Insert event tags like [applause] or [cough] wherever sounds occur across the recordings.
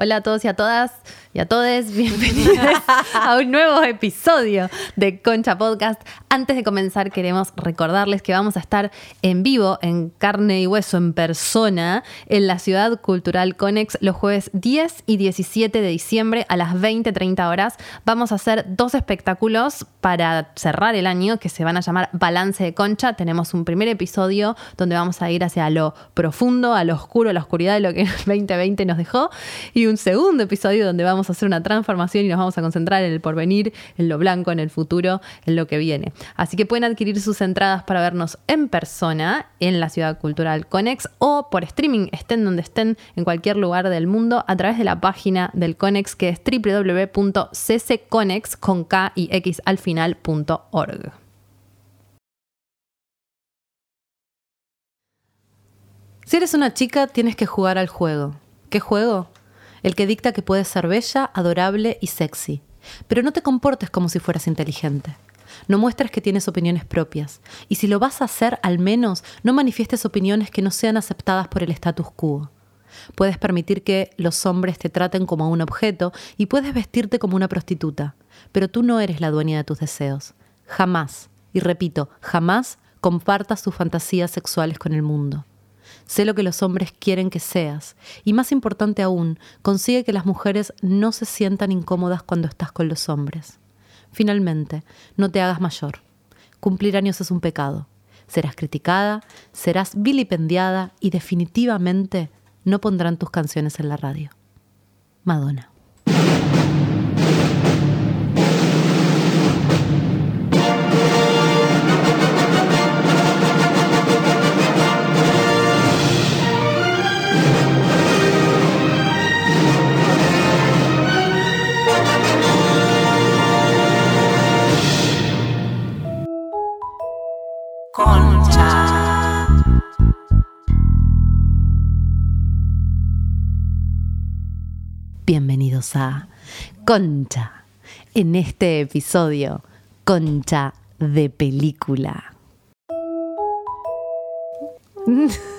Hola a todos y a todas y a todos, [laughs] bienvenidos a un nuevo episodio de Concha Podcast. Antes de comenzar queremos recordarles que vamos a estar en vivo, en carne y hueso, en persona, en la Ciudad Cultural Conex los jueves 10 y 17 de diciembre a las 20-30 horas. Vamos a hacer dos espectáculos para cerrar el año que se van a llamar Balance de Concha. Tenemos un primer episodio donde vamos a ir hacia lo profundo, a lo oscuro, a la oscuridad de lo que [laughs] el 2020 nos dejó y un segundo episodio donde vamos a hacer una transformación y nos vamos a concentrar en el porvenir, en lo blanco, en el futuro, en lo que viene. Así que pueden adquirir sus entradas para vernos en persona en la Ciudad Cultural Conex o por streaming, estén donde estén, en cualquier lugar del mundo, a través de la página del Conex que es www.ccconex con K y al final.org. Si eres una chica, tienes que jugar al juego. ¿Qué juego? El que dicta que puedes ser bella, adorable y sexy. Pero no te comportes como si fueras inteligente. No muestres que tienes opiniones propias. Y si lo vas a hacer, al menos no manifiestes opiniones que no sean aceptadas por el status quo. Puedes permitir que los hombres te traten como un objeto y puedes vestirte como una prostituta. Pero tú no eres la dueña de tus deseos. Jamás, y repito, jamás compartas tus fantasías sexuales con el mundo. Sé lo que los hombres quieren que seas. Y más importante aún, consigue que las mujeres no se sientan incómodas cuando estás con los hombres. Finalmente, no te hagas mayor. Cumplir años es un pecado. Serás criticada, serás vilipendiada y definitivamente no pondrán tus canciones en la radio. Madonna. Bienvenidos a Concha. En este episodio, Concha de película.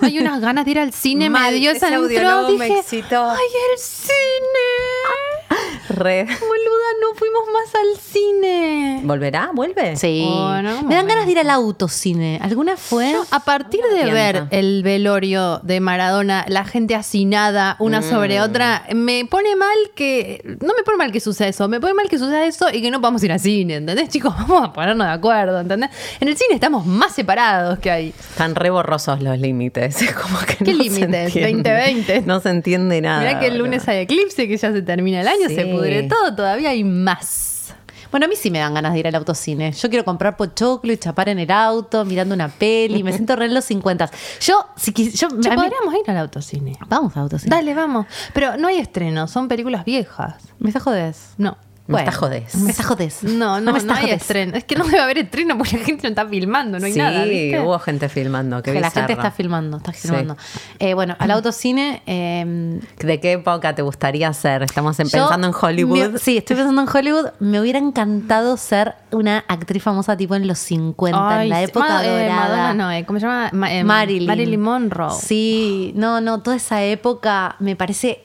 Hay unas ganas de ir al cine, Mal, me dio ese me excitó. ¡ay, el cine! Re. Boluda, no fuimos más al cine. ¿Volverá? ¿Vuelve? Sí. Bueno, Me dan ganas de ir al autocine. ¿Alguna fue? A partir de ver el velorio de Maradona, la gente hacinada una sobre otra, me pone mal que. No me pone mal que suceda eso, me pone mal que suceda eso y que no podamos ir al cine, ¿entendés, [laughs] chicos? Vamos a ponernos de acuerdo, ¿entendés? En el cine estamos más separados que ahí. Están re borrosos los límites. [laughs] Es como que ¿Qué no se límites? entiende. 2020. No se entiende nada. Mirá que el lunes hay eclipse, que ya se termina el año, se Sí. Pudre todo, todavía hay más. Bueno, a mí sí me dan ganas de ir al autocine. Yo quiero comprar pochoclo y chapar en el auto, mirando una peli. Me siento re en los 50. Yo, si quis- yo, Che, a mí- podríamos ir al autocine. Vamos al autocine. Dale, vamos. Pero no hay estrenos, son películas viejas. ¿Me está jodés? No. Me está jodés. Me está jodés. No, no, me no, está hay estreno. Es que no debe haber estreno porque la gente no está filmando, no hay sí, nada. ¿viste? hubo gente filmando. Qué Que la gente está filmando, está Sí. filmando. Eh, bueno, al autocine. eh, ¿De qué época te gustaría ser? Estamos en- yo- pensando en Hollywood. me- sí, estoy pensando en Hollywood. Me hubiera encantado ser una actriz famosa tipo en los 50, en la época Ma- eh, dorada. Madonna no, eh, ¿cómo se llama? Ma- eh, Marilyn. Marilyn Monroe. Sí, no, no, toda esa época me parece.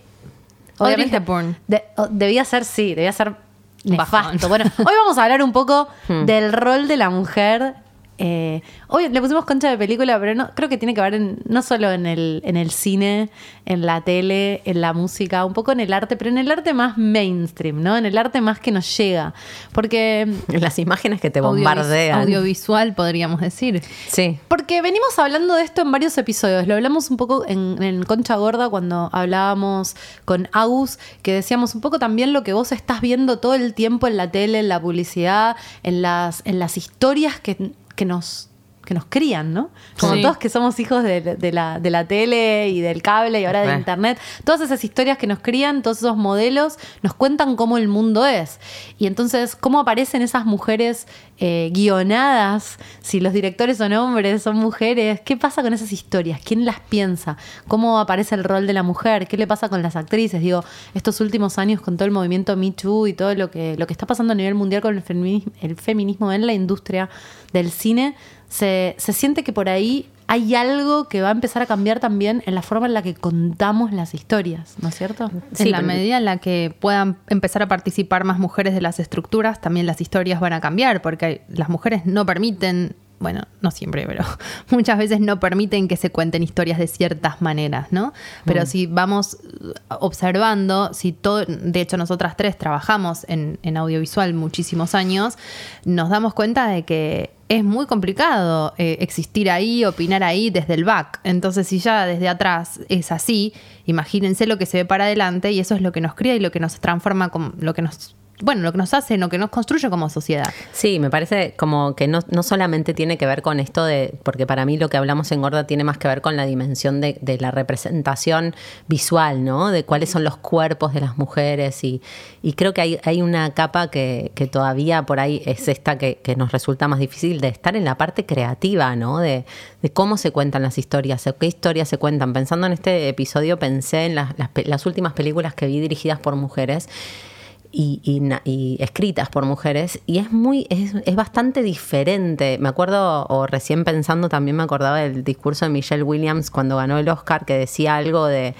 Audrey Hepburn. de- debía ser, sí, debía ser nefasto. Bueno, hoy vamos a hablar un poco [laughs] Hmm. del rol de la mujer. Eh, hoy le pusimos concha de película, pero no, creo que tiene que ver en- no solo en el, en el cine, en la tele, en la música, un poco en el arte, pero en el arte más mainstream, ¿no? En el arte más que nos llega. Porque [laughs] Las imágenes que te bombardean. audiovisual, podríamos decir. Sí. Porque venimos hablando de esto en varios episodios. Lo hablamos un poco en, en Concha Gorda cuando hablábamos con Agus, que decíamos un poco también lo que vos estás viendo todo el tiempo en la tele, en la publicidad, en las, en las historias que, que nos que nos crían, ¿no? Como Sí. todos que somos hijos de, de la, de la tele y del cable y ahora de internet, todas esas historias que nos crían, todos esos modelos, nos cuentan cómo el mundo es. Y entonces, cómo aparecen esas mujeres eh, guionadas, si los directores son hombres, son mujeres, ¿qué pasa con esas historias? ¿Quién las piensa? ¿Cómo aparece el rol de la mujer? ¿Qué le pasa con las actrices? Digo, estos últimos años con todo el movimiento Me Too y todo lo que, lo que está pasando a nivel mundial con el feminismo, el feminismo en la industria del cine, se, se siente que por ahí hay algo que va a empezar a cambiar también en la forma en la que contamos las historias, ¿no es cierto? en la medida en la que puedan empezar a participar más mujeres de las estructuras, también las historias van a cambiar, porque las mujeres no permiten, bueno, no siempre, pero [laughs] muchas veces no permiten que se cuenten historias de ciertas maneras, ¿no? Pero si vamos observando, si todo, de hecho nosotras tres trabajamos en, en audiovisual muchísimos años, nos damos cuenta de que es muy complicado eh, existir ahí, opinar ahí desde el back. Entonces, si ya desde atrás es así, imagínense lo que se ve para adelante y eso es lo que nos cría y lo que nos transforma, como, lo que nos, bueno, lo que nos hace, lo que nos construye como sociedad. Sí, me parece como que no, no solamente tiene que ver con esto de, porque para mí lo que hablamos en Gorda tiene más que ver con la dimensión de, la representación visual, ¿no? De cuáles son los cuerpos de las mujeres y, y creo que hay, hay una capa que, que todavía por ahí es esta que, que nos resulta más difícil de estar en la parte creativa, ¿no? De, de cómo se cuentan las historias, qué historias se cuentan. Pensando en este episodio pensé en las, las últimas películas que vi dirigidas por mujeres y, y escritas por mujeres y es muy es, es bastante diferente. Me acuerdo o recién pensando también me acordaba del discurso de Michelle Williams cuando ganó el Oscar que decía algo de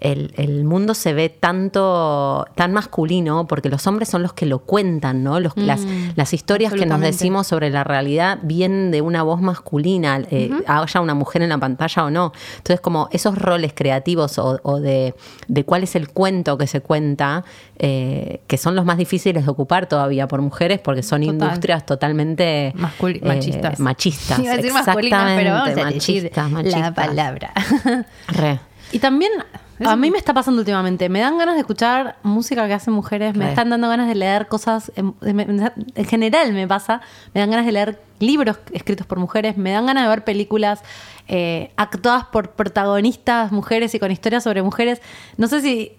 el, el mundo se ve tanto tan masculino porque los hombres son los que lo cuentan no los, las, las historias que nos decimos sobre la realidad vienen de una voz masculina eh, haya una mujer en la pantalla o no entonces como esos roles creativos o, o de, de cuál es el cuento que se cuenta eh, que son los más difíciles de ocupar todavía por mujeres porque son Total. industrias totalmente eh, machistas. machistas [laughs] Iba a decir masculinas, pero vamos a exactamente, decir machistas, la machistas. palabra. Re. Y también a mí me está pasando últimamente, me dan ganas de escuchar música que hacen mujeres, me están dando ganas de leer cosas, en, me- me- en general me pasa, me dan ganas de leer libros escritos por mujeres, me dan ganas de ver películas eh, actuadas por protagonistas mujeres y con historias sobre mujeres. No sé si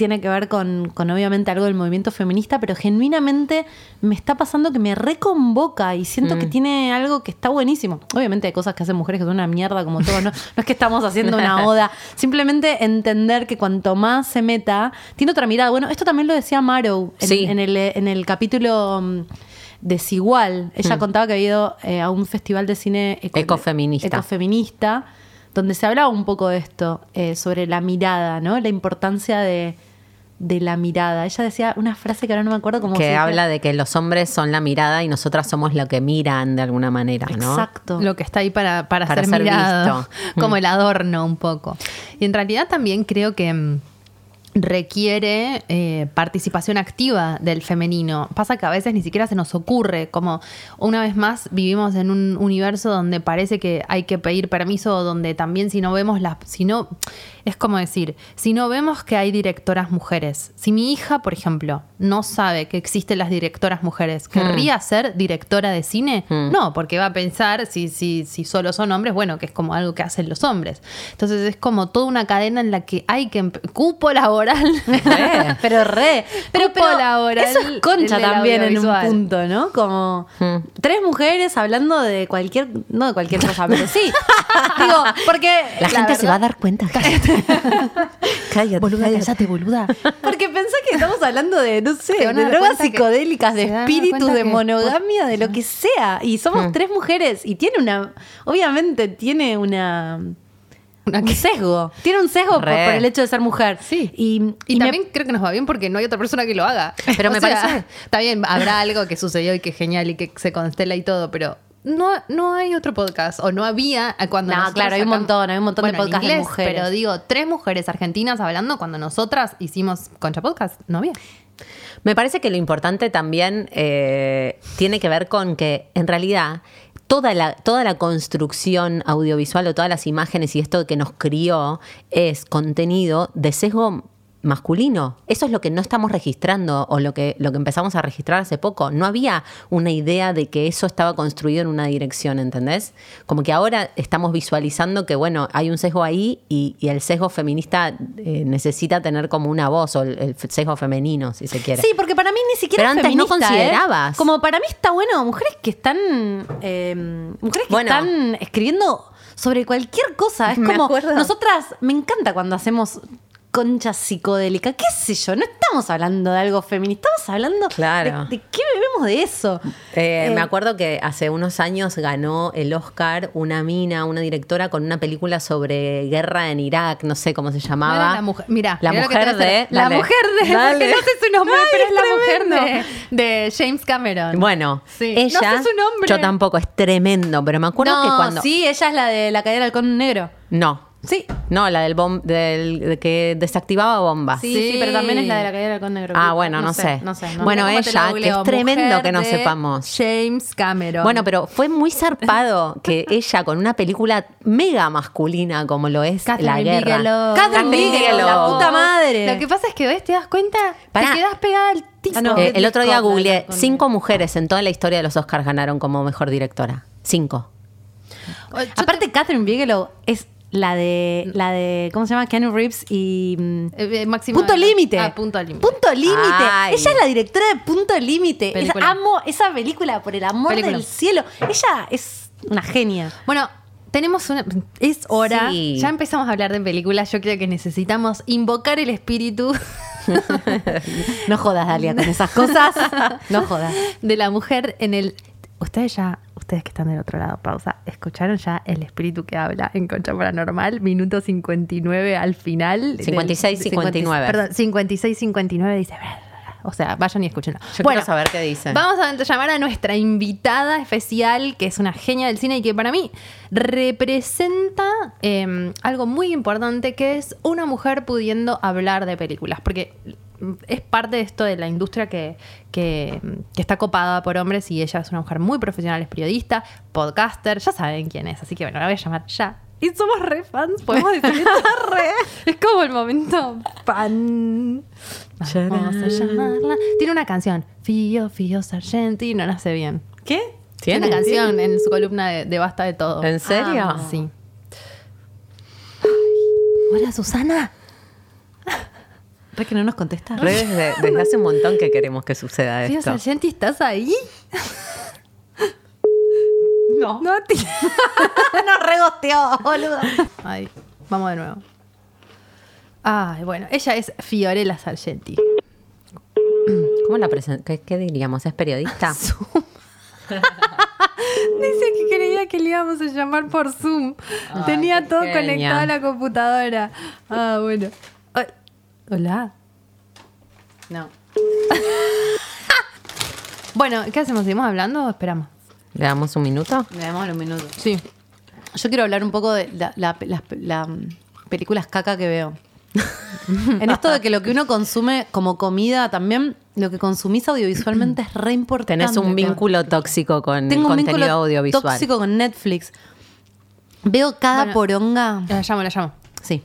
tiene que ver con, con obviamente algo del movimiento feminista, pero genuinamente me está pasando que me reconvoca y siento que tiene algo que está buenísimo. Obviamente hay cosas que hacen mujeres que son una mierda como todo, no, no es que estamos haciendo una [laughs] oda, simplemente entender que cuanto más se meta, tiene otra mirada. Bueno, esto también lo decía Marrow en, Sí. en el, en el capítulo mm, desigual. Ella contaba que había ido eh, a un festival de cine eco- Ecofeminista. ecofeminista, donde se hablaba un poco de esto, eh, sobre la mirada, ¿no? La importancia de, de la mirada. Ella decía una frase que ahora no me acuerdo cómo se que dice. habla de que los hombres son la mirada y nosotras somos lo que miran de alguna manera, ¿no? Exacto. Lo que está ahí para, para, Para ser, ser mirado, visto. [laughs] como Mm. el adorno un poco. Y en realidad también creo que mm, requiere eh, participación activa del femenino. Pasa que a veces ni siquiera se nos ocurre, como una vez más vivimos en un universo donde parece que hay que pedir permiso, donde también si no vemos las, si no, es como decir, si no vemos que hay directoras mujeres, si mi hija, por ejemplo, no sabe que existen las directoras mujeres, ¿querría ser directora de cine? No, porque va a pensar, si, si, si solo son hombres, bueno, que es como algo que hacen los hombres. Entonces es como toda una cadena en la que hay que... Cupo laboral. Re. pero re. Pero, Cupo pero laboral eso es concha también en un punto, ¿no? Como Hmm. tres mujeres hablando de cualquier, no de cualquier cosa, pero sí. [laughs] Digo, porque La, gente se va a dar cuenta. [laughs] Cállate. boluda, cállate. cállate, boluda. Porque pensé que estamos hablando de, no sé, de drogas psicodélicas, de espíritus, de que- monogamia, de lo que sea. Y somos Hmm. tres mujeres y tiene una, obviamente tiene una... Una Un que- sesgo. Tiene un sesgo por, el hecho de ser mujer. Sí. Y, Y, y me- también creo que nos va bien porque no hay otra persona que lo haga. [laughs] Pero O me sea, parece- Está bien, habrá algo que sucedió y que es genial y que se constela y todo, pero no, no hay otro podcast. O no había cuando No, claro, hay un montón, hay un montón de Bueno, podcasts de mujeres. Pero digo, tres mujeres argentinas hablando cuando nosotras hicimos Concha Podcast. No había. Me parece que lo importante también eh, tiene que ver con que en realidad toda la, toda la construcción audiovisual o todas las imágenes y esto que nos crió es contenido de sesgo masculino. Eso es lo que no estamos registrando o lo que, lo que empezamos a registrar hace poco. No había una idea de que eso estaba construido en una dirección, ¿entendés? Como que ahora estamos visualizando que, bueno, hay un sesgo ahí y, y el sesgo feminista eh, necesita tener como una voz o el, el sesgo femenino, si se quiere. Sí, porque para mí ni siquiera Pero es antes no ¿eh? considerabas. Como para mí está bueno, mujeres que están. eh, mujeres que Bueno. están escribiendo sobre cualquier cosa. Es [laughs] como. acuerdo. Nosotras, me encanta cuando hacemos concha psicodélica. ¿Qué sé yo? No estamos hablando de algo feminista, estamos hablando Claro. de, de qué bebemos de eso. Eh, Eh, me acuerdo que hace unos años ganó el Oscar una mina, una directora con una película sobre guerra en Irak, no sé cómo se llamaba. la mujer, mira, La mujer de. La dale, mujer de. no sé su nombre, Ay, pero es es la mujer de, de James Cameron. Bueno, Sí. ella. No sé su nombre. Yo tampoco, es tremendo, pero me acuerdo no, que cuando. sí, ella es la de la caída del halcón negro. No. Sí. No, la del, bom- del de que desactivaba bombas. Sí, Sí. sí, pero también es la de la caída del negro. Ah, bueno, no, sé. No sé. no Bueno, cómo te ella, que es tremendo que no sepamos. James Cameron. Bueno, pero fue muy zarpado [laughs] que ella con una película mega masculina como lo es Catherine La Guerra. Bigelow. Catherine Bigelow, la puta madre. Lo que pasa es que ves, te das cuenta, Pará. te quedas pegada al. Ah, no. Eh, el otro día googleé, cinco mujeres en toda la historia de los Oscars ganaron como mejor directora. Cinco. Yo Aparte, Catherine Bigelow es la de, la de, ¿cómo se llama? Keanu Reeves y... mm, Eh, eh, Máximo Punto de- Límite. Ah, punto límite. Punto Límite. Ella es la directora de Punto Límite. Es-. Amo esa película por el amor Película. del cielo. Ella es una genia. Bueno, tenemos una. Es hora. Sí. Ya empezamos a hablar de películas. Yo creo que necesitamos invocar el espíritu [laughs] No jodas, Dalia, con esas cosas. No jodas. de la mujer en el. Ustedes ya, ustedes que están del otro lado, pausa, ¿escucharon ya el espíritu que habla en Concha Paranormal? Minuto 59 al final. del- 56, 59. Perdón, 56, 59 dice. O sea, vayan y escúchenlo. Yo quiero saber qué dice. Vamos a llamar a nuestra invitada especial, que es una genia del cine y que para mí representa eh, algo muy importante, que es una mujer pudiendo hablar de películas. Porque es parte de esto de la industria que, que- que está copada por hombres y ella es una mujer muy profesional, es periodista, podcaster, ya saben quién es, así que bueno, la voy a llamar ya. Y somos re fans, podemos decir está re. [laughs] Es como el momento fan. Vamos a llamarla. Tiene una canción, Fío, Fío Sargenti, no nace bien. ¿Qué? Tiene una canción en su columna de, de Basta de Todo. ¿En serio? Ah, sí. Hola, Susana. ¿Re que no nos contesta? Re desde, desde hace un montón que queremos que suceda Fío esto. Sargenti, ¿estás ahí? No. No, ti- [laughs] Nos regosteó, boludo. Ay, vamos de nuevo. Ay, bueno, ella es Fiorella Sargenti. ¿Cómo la presenta? ¿Qué, qué diríamos? ¿Es periodista? [laughs] Dice que creía que le íbamos a llamar por Zoom. Tenía todo conectado a la computadora. Ah, bueno. Hola. No. [laughs] Bueno, ¿qué hacemos? ¿Seguimos hablando o esperamos? ¿Le damos un minuto? Le damos los minutos. Sí. Yo quiero hablar un poco de la- la- las la, mm, películas caca que veo. [laughs] en esto de que lo que uno consume como comida también, lo que consumís audiovisualmente es re importante. Tenés un vínculo tóxico con Tengo el un contenido vínculo audiovisual. tóxico con Netflix. Veo cada Bueno. poronga. La llamo, la llamo. Sí.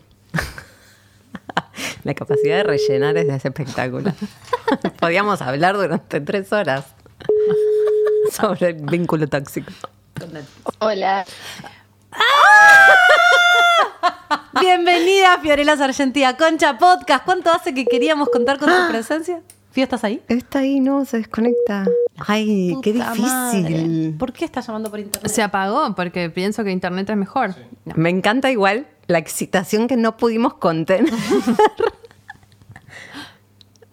La capacidad de rellenar es de ese espectáculo. [laughs] Podíamos hablar durante tres horas [laughs] sobre el vínculo tóxico. Hola. Bienvenida, Fiorella Sargenti, a Concha Podcast. ¿Cuánto hace que queríamos contar con tu presencia? Fío, ¿estás ahí? Está ahí, no, se desconecta. Ay, qué madre. difícil. ¿Por qué estás llamando por internet? Se apagó porque pienso que internet es mejor. Me encanta igual la excitación que no pudimos contener. [laughs]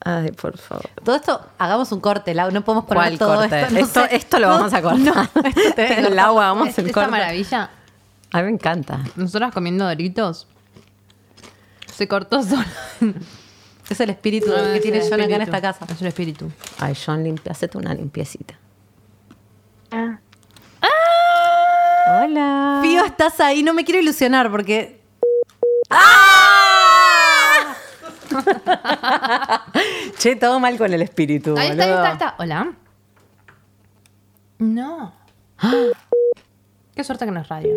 Ay, por favor. Todo esto, hagamos un corte, Lau, no podemos poner ¿Cuál todo corte? esto. no esto, sé. esto lo vamos a cortar. no, esto te [laughs] el agua, vamos el Esta corte. maravilla, A mí me encanta. nosotras comiendo doritos, se cortó sola. Es el espíritu Ah, que es tiene John acá en esta casa. Es el espíritu. Ay, John, limpia, hacete una limpiecita. Ah, Hola. Fío, estás ahí, no me quiero ilusionar porque. [laughs] Che, todo mal con el espíritu. Ahí está, ahí está, ahí está. Hola. No. Qué suerte que no es radio.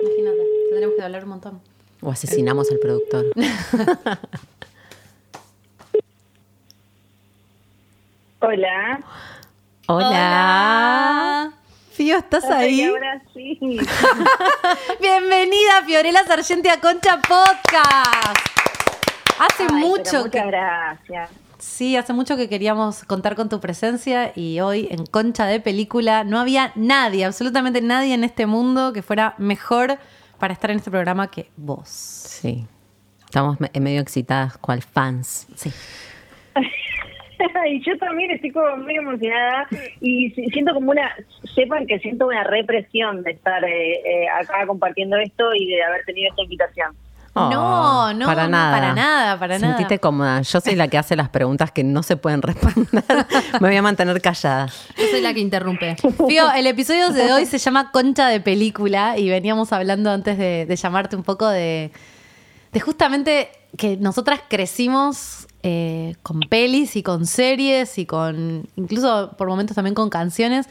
Imagínate, tendremos que hablar un montón. O asesinamos al productor. [laughs] hola. Hola. Fío, ¿estás Ay, ahí? ahora sí. [laughs] Bienvenida, Fiorella Sargenti, a Concha Podcast. Hace Ay, mucho que. Muchas gracias. Sí, hace mucho que queríamos contar con tu presencia y hoy en Concha de Película no había nadie, absolutamente nadie en este mundo que fuera mejor para estar en este programa que vos. Sí. Estamos me- medio excitadas, cual fans. Sí. [laughs] [laughs] y yo también estoy como muy emocionada y si- siento como una, sepan que siento una represión de estar eh, eh, acá compartiendo esto y de haber tenido esta invitación. No, no, para nada. para nada, para nada. Sentite cómoda. Yo soy la que hace las preguntas que no se pueden responder. [laughs] Me voy a mantener callada. Yo soy la que interrumpe. Fío, el episodio de hoy se llama Concha de Película y veníamos hablando antes de, de llamarte un poco de, de justamente que nosotras crecimos eh, con pelis y con series y con, incluso por momentos también con canciones,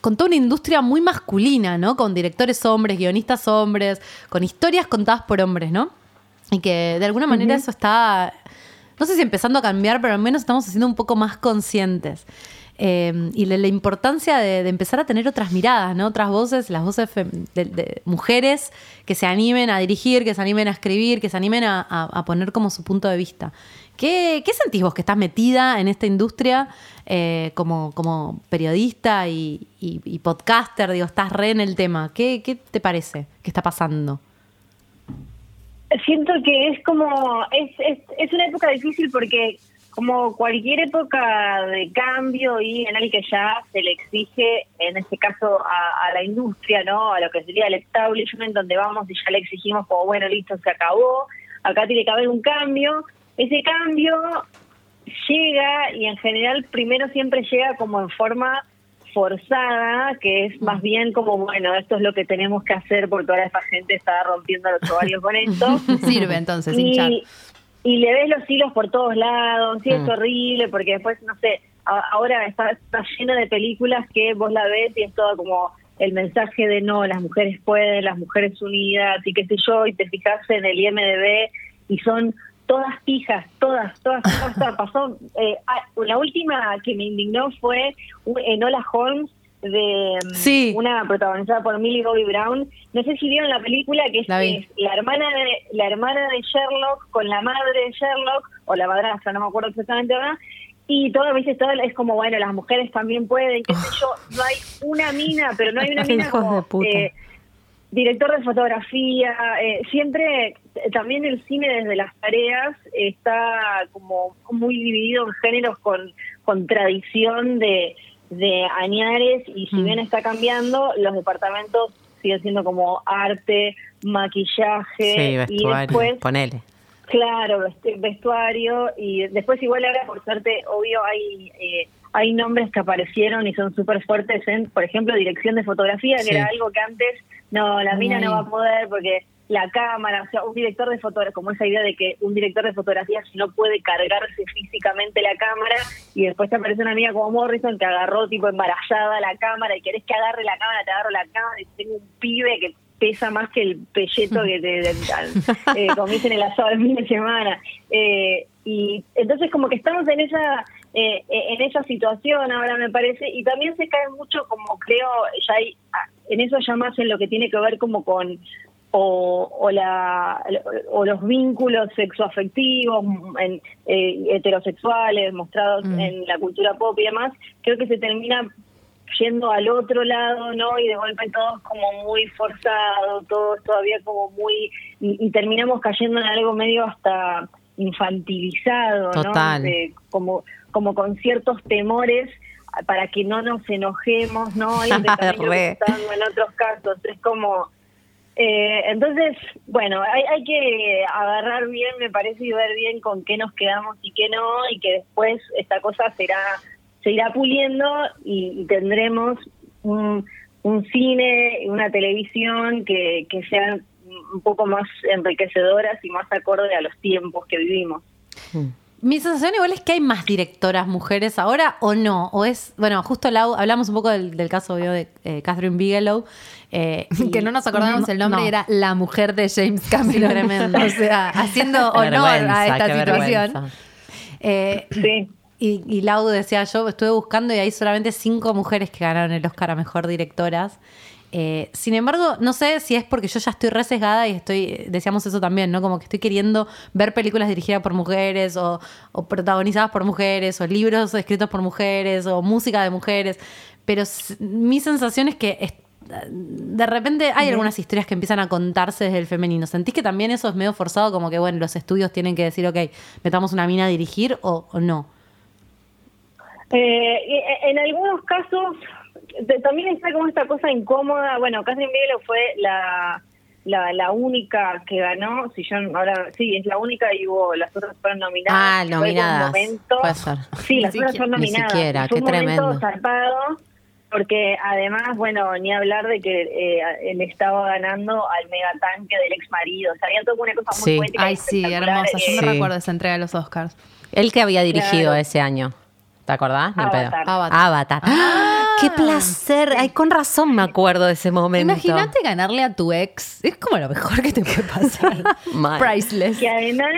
con toda una industria muy masculina, ¿no? Con directores hombres, guionistas hombres, con historias contadas por hombres, ¿no? Y que de alguna manera eso está, no sé si empezando a cambiar, pero al menos estamos haciendo un poco más conscientes. Eh, y la, importancia de, empezar a tener otras miradas, ¿no? Otras voces, las voces de, mujeres que se animen a dirigir, que se animen a escribir, que se animen a poner como su punto de vista. ¿Qué, qué sentís vos que estás metida en esta industria eh, como, como periodista y, y- y podcaster? Digo, estás re en el tema. ¿Qué, qué te parece que está pasando? Siento que es como, es, es, es una época difícil porque como cualquier época de cambio y en el que ya se le exige, en este caso a, a la industria, ¿no? A lo que sería el establishment, donde vamos y ya le exigimos como, bueno, listo, se acabó, acá tiene que haber un cambio. Ese cambio llega y en general primero siempre llega como en forma forzada, que es más bien como, bueno, esto es lo que tenemos que hacer porque toda esta gente está rompiendo los ovarios con esto. [laughs] Sirve entonces hinchar. Y, le ves los hilos por todos lados, es Mm. horrible porque después, no sé, a- ahora está, está lleno de películas que vos la ves y es todo como el mensaje de no, las mujeres pueden, las mujeres unidas y qué sé yo, y te fijas en el IMDB y son todas pijas, todas, todas, todas, todas. Pasó, eh, la última que me indignó fue un- Enola Holmes de mm, Sí. una protagonizada por Millie Bobby Brown. No sé si vieron la película que es, La vi. es la hermana de la hermana de Sherlock con la madre de Sherlock o la madrastra, no me acuerdo exactamente ahora. Y todo, ¿viste? todo es como, bueno, las mujeres también pueden, qué sé yo. No hay una mina, pero no hay una [laughs] mina como... eh, director de fotografía, eh, siempre eh, también el cine desde las tareas está como muy dividido en géneros con, con tradición de, de añares y si Mm. bien está cambiando, los departamentos siguen siendo como arte, maquillaje Sí, y vestuario. después Ponele. Claro, vest- vestuario y después igual ahora por suerte, obvio, hay eh, hay nombres que aparecieron y son súper fuertes en, por ejemplo, dirección de fotografía, que Sí. era algo que antes, no, la mina Ay. no va a poder porque la cámara, o sea, un director de fotografía, como esa idea de que un director de fotografía si no puede cargarse físicamente la cámara y después te aparece una amiga como Morrison que agarró tipo embarazada la cámara y querés que agarre la cámara, te agarro la cámara y tengo un pibe que pesa más que el pelleto que te, te- eh, [laughs] comiste en el asado del fin de semana. Eh, y entonces como que estamos en esa eh, en esa situación ahora me parece y también se cae mucho como creo ya hay ah, en eso ya más en lo que tiene que ver como con o, o la o los vínculos sexoafectivos en, eh, heterosexuales mostrados Mm. en la cultura pop y demás creo que se termina yendo al otro lado, ¿no? Y de golpe todos como muy forzados, todos todavía como muy... Y, y terminamos cayendo en algo medio hasta infantilizado, Total. ¿no? De- como, como con ciertos temores para que no nos enojemos, ¿no? [laughs] Y en otros casos. Es como... Eh, entonces, bueno, hay, hay que agarrar bien, me parece, y ver bien con qué nos quedamos y qué no, y que después esta cosa será se irá puliendo y, tendremos un, un cine una televisión que, que sean un poco más enriquecedoras y más acorde a los tiempos que vivimos. Mi sensación igual es que hay más directoras mujeres ahora o no. O es, bueno, justo Lau, hablamos un poco del, del caso obvio, de eh, Catherine Bigelow. eh, [laughs] que no nos acordamos el nombre no. y era la mujer de James Cameron. tremendo. [laughs] O sea, haciendo honor a esta qué situación. Eh, Sí. y, y Lau decía, yo estuve buscando y hay solamente cinco mujeres que ganaron el Oscar a Mejor Directoras. Eh, sin embargo, no sé si es porque yo ya estoy resesgada y estoy, decíamos eso también, ¿no? Como que estoy queriendo ver películas dirigidas por mujeres o, o protagonizadas por mujeres o libros escritos por mujeres o música de mujeres. Pero mi sensación es que es- de repente hay algunas historias que empiezan a contarse desde el femenino. ¿Sentís que también eso es medio forzado? Como que, bueno, los estudios tienen que decir, ok, metamos una mina a dirigir o, o no. Eh, y- en algunos casos de- también está como esta cosa incómoda. Bueno, Catherine Bigelow fue la, la, la única que ganó. Si yo ahora sí, es la única y hubo las otras fueron nominadas. Ah, Fue como un nominadas. momento- Puede ser. Sí, las Ni otras fueron ni nominadas. siquiera, Fue qué un momento tremendo. zarpado, porque además, bueno, ni hablar de que eh, él estaba ganando al megatanque del ex marido. O sea, había toda una cosa muy Sí. poética. y Ay, sí, hermosa. Yo eh, me Sí. recuerdo esa entrega de los Oscars. Él que había dirigido Claro. ese año. ¿Te acordás? Pedo. Avatar. Avatar. Avatar. ¡Ah! ¡Qué placer! Ay, con razón me acuerdo de ese momento. Imagínate ganarle a tu ex. Es como lo mejor que te puede pasar. [laughs] Priceless. Que además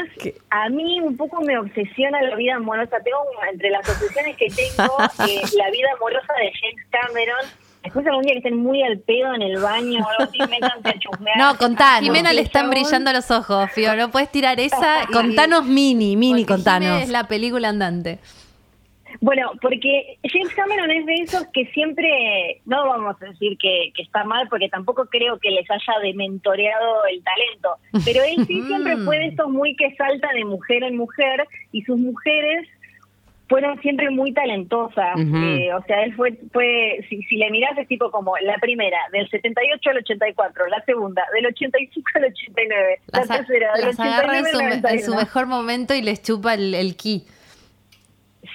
a mí un poco me obsesiona la vida amorosa. Tengo entre las obsesiones que tengo [laughs] eh, la vida amorosa de James Cameron. Después algún día que estén muy al pedo en el baño o algo así, métanse a chusmear. No, contanos. Jimena le están chabón- brillando los ojos, Fío. No puedes tirar esa. y- Contanos mini, mini, porque contanos. es la película andante. Bueno, porque James Cameron es de esos que siempre, no vamos a decir que, que está mal, porque tampoco creo que les haya dementoreado el talento, pero él sí [laughs] siempre fue de esos muy que salta de mujer en mujer y sus mujeres fueron siempre muy talentosas. Eh, o sea, él fue, fue si, si le mirás es tipo como la primera, del 78 al 84, la segunda, del 85 al 89, la Las, a- tercera, del las agarra en 89 su, al en su 91. mejor momento y les chupa el, el ki.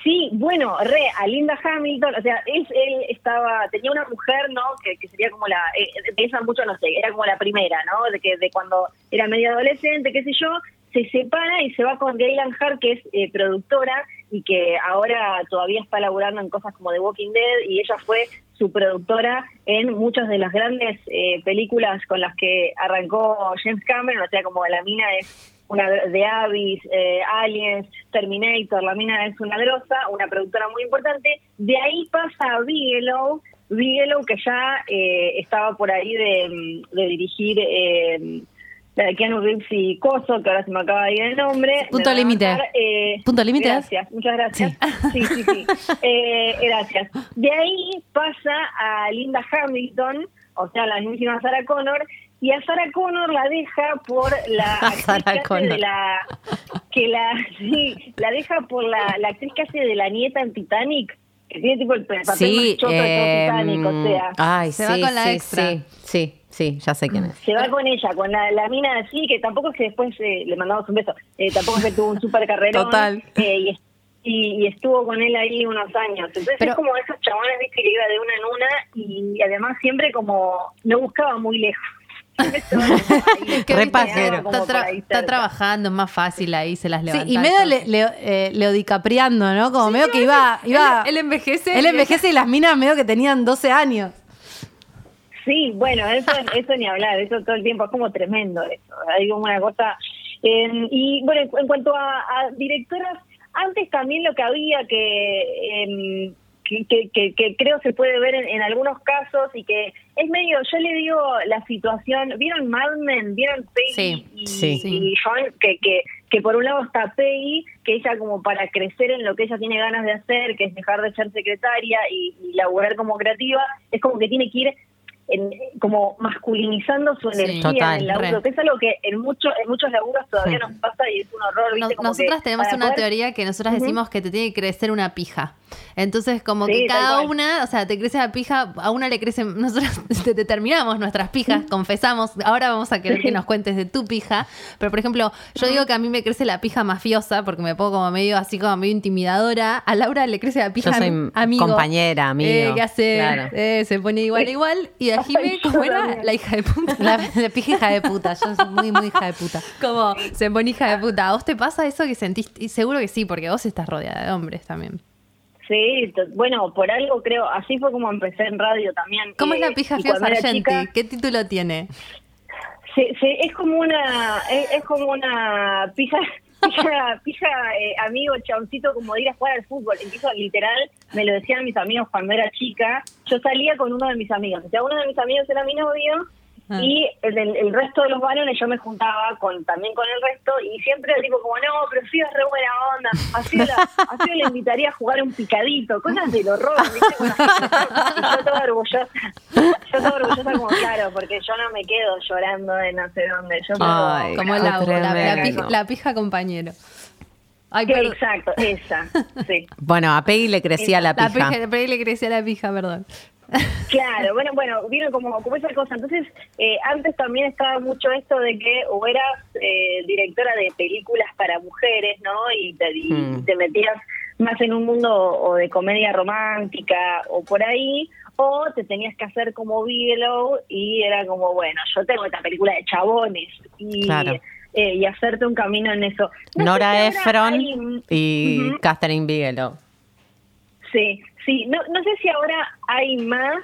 Sí, bueno, re, a Linda Hamilton, o sea, él, él estaba, tenía una mujer, ¿no? Que, sería como la, eh, de esa mucho, no sé, era como la primera, ¿no? De que de cuando era medio adolescente, qué sé yo, se separa y se va con Gaylan Hart, que es eh, productora y que ahora todavía está laburando en cosas como The Walking Dead y ella fue su productora en muchas de las grandes eh, películas con las que arrancó James Cameron, o sea, como la mina es una de Abyss, eh, Aliens, Terminator, la mina es una grosa, una productora muy importante. De ahí pasa a Bigelow, Bigelow que ya eh, estaba por ahí de, mm, de dirigir eh, la de Keanu Reeves y Coso, que ahora se me acaba de ir el nombre. Punto límite. eh, Punto límite. Gracias, muchas gracias. Sí, sí, sí. Eh, gracias. De ahí pasa a Linda Hamilton, o sea, la mismísima Sarah Connor, y a Sarah Connor la deja por la [laughs] actriz que hace de la que la [laughs] sí, la deja por la, la actriz que hace de la nieta en Titanic, que tiene tipo el papel Sí, más choto de todo eh, Titanic, o sea. ay, Se sí, va con la sí, extra. sí, sí, sí, ya sé quién es. Se va con ella, con la, la mina así, que tampoco es que después eh, le mandamos un beso, eh, tampoco es que tuvo un [laughs] super carrerón. Total. eh, y, y, y estuvo con él ahí unos años. Entonces Pero- es como esos chabones, viste, que iba de una en una y además siempre como no buscaba muy lejos. Siempre estaba como ahí, Que Re viste, pasero. como Está, tra- trabajando, es más fácil ahí, se las Sí, levanta. y medio le, le, eh, Leo DiCapriando, ¿no? Como medio que iba... iba Él, él envejece. él envejece y las minas medio que tenían 12 años. Sí, bueno, eso, [laughs] eso ni hablar, eso todo el tiempo es como tremendo eso. Hay como una cosa. eh, y bueno, en, cuanto a, a directoras, antes también lo que había que, em, que, que, que- que creo se puede ver en, en algunos casos y que es medio, yo le digo la situación, ¿vieron Mad Men? ¿Vieron Peggy Sí, y, sí. y John? Que, que, que por un lado está Peggy, que ella como para crecer en lo que ella tiene ganas de hacer, que es dejar de ser secretaria y, y laburar como creativa, es como que tiene que ir en- como masculinizando su Sí, energía total, en el laburo, re. que es algo que en, mucho, en muchos laburos todavía nos pasa y es un horror. ¿viste? Como nosotras que tenemos una poder- teoría que nosotras decimos que te tiene que crecer una pija. Entonces, como Sí, que cada una, o sea, te crece la pija, a una le crece, [laughs] nosotras te determinamos nuestras pijas, confesamos, ahora vamos a querer que nos cuentes de tu pija, pero por ejemplo, yo digo que a mí me crece la pija mafiosa, porque me pongo como medio así como medio intimidadora, a Laura le crece la pija Yo soy am- amigo. compañera, amigo. Eh, que hace, Claro. eh, se pone igual igual, y como yo era? La hija de puta. La, la pija hija de puta. Yo soy muy, muy hija de puta. Como se pone hija de puta. ¿A vos te pasa eso que sentiste? Y seguro que sí, porque vos estás rodeada de hombres también. Sí, bueno, por algo creo, así fue como empecé en radio también. ¿Cómo es la pija y Fio cuando era Sargenti? chica, ¿Qué título tiene? se- se- es como una, es, es como una pija, pija, pija eh, amigo, chaboncito, como de ir a jugar al fútbol. Incluso literal, me lo decían mis amigos cuando era chica. Yo salía con uno de mis amigos. O sea, uno de mis amigos era mi novio Ah. Y el, el, resto de los varones yo me juntaba con también con el resto y siempre digo como, no, pero sí es re buena onda, así la, le invitaría a jugar un picadito, cosas del horror, [laughs] yo toda orgullosa, yo toda orgullosa como, claro, porque yo no me quedo llorando de no sé dónde, yo Ay, como la, la, pija, la pija compañero. Exacto, esa, sí. Bueno, a Peggy le crecía la pija. A Peggy le crecía la pija, perdón. Claro, bueno, bueno, vino como, como esa cosa. Entonces, eh, antes también estaba mucho esto de que o eras eh, directora de películas para mujeres, ¿no? Y te, hmm. te metías más en un mundo o de comedia romántica o por ahí, o te tenías que hacer como Bigelow y era como, bueno, yo tengo esta película de chabones y... Eh, y hacerte un camino en eso. Nora Ephron y Catherine Bigelow. Sí, sí, no, no sé si ahora hay más.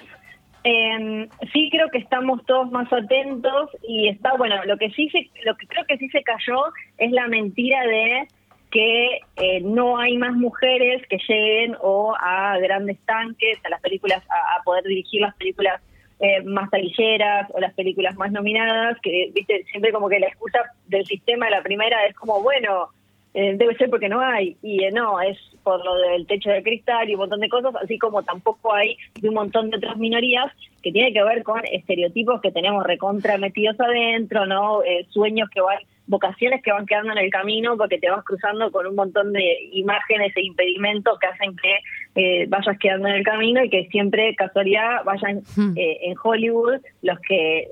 Eh, sí creo que estamos todos más atentos y está bueno. Lo que sí se, lo que creo que sí se cayó es la mentira de que eh, no hay más mujeres que lleguen o a grandes tanques, a las películas, a, poder dirigir las películas eh, más talilleras o las películas más nominadas, que viste siempre como que la excusa del sistema la primera es como, bueno, eh, debe ser porque no hay, y eh, no, es por lo del techo de cristal y un montón de cosas, así como tampoco hay de un montón de otras minorías que tiene que ver con estereotipos que tenemos recontra metidos adentro, ¿no? Eh, sueños que van, vocaciones que van quedando en el camino porque te vas cruzando con un montón de imágenes e impedimentos que hacen que eh, vayas quedando en el camino y que siempre, casualidad, vayan hmm. en Hollywood, los que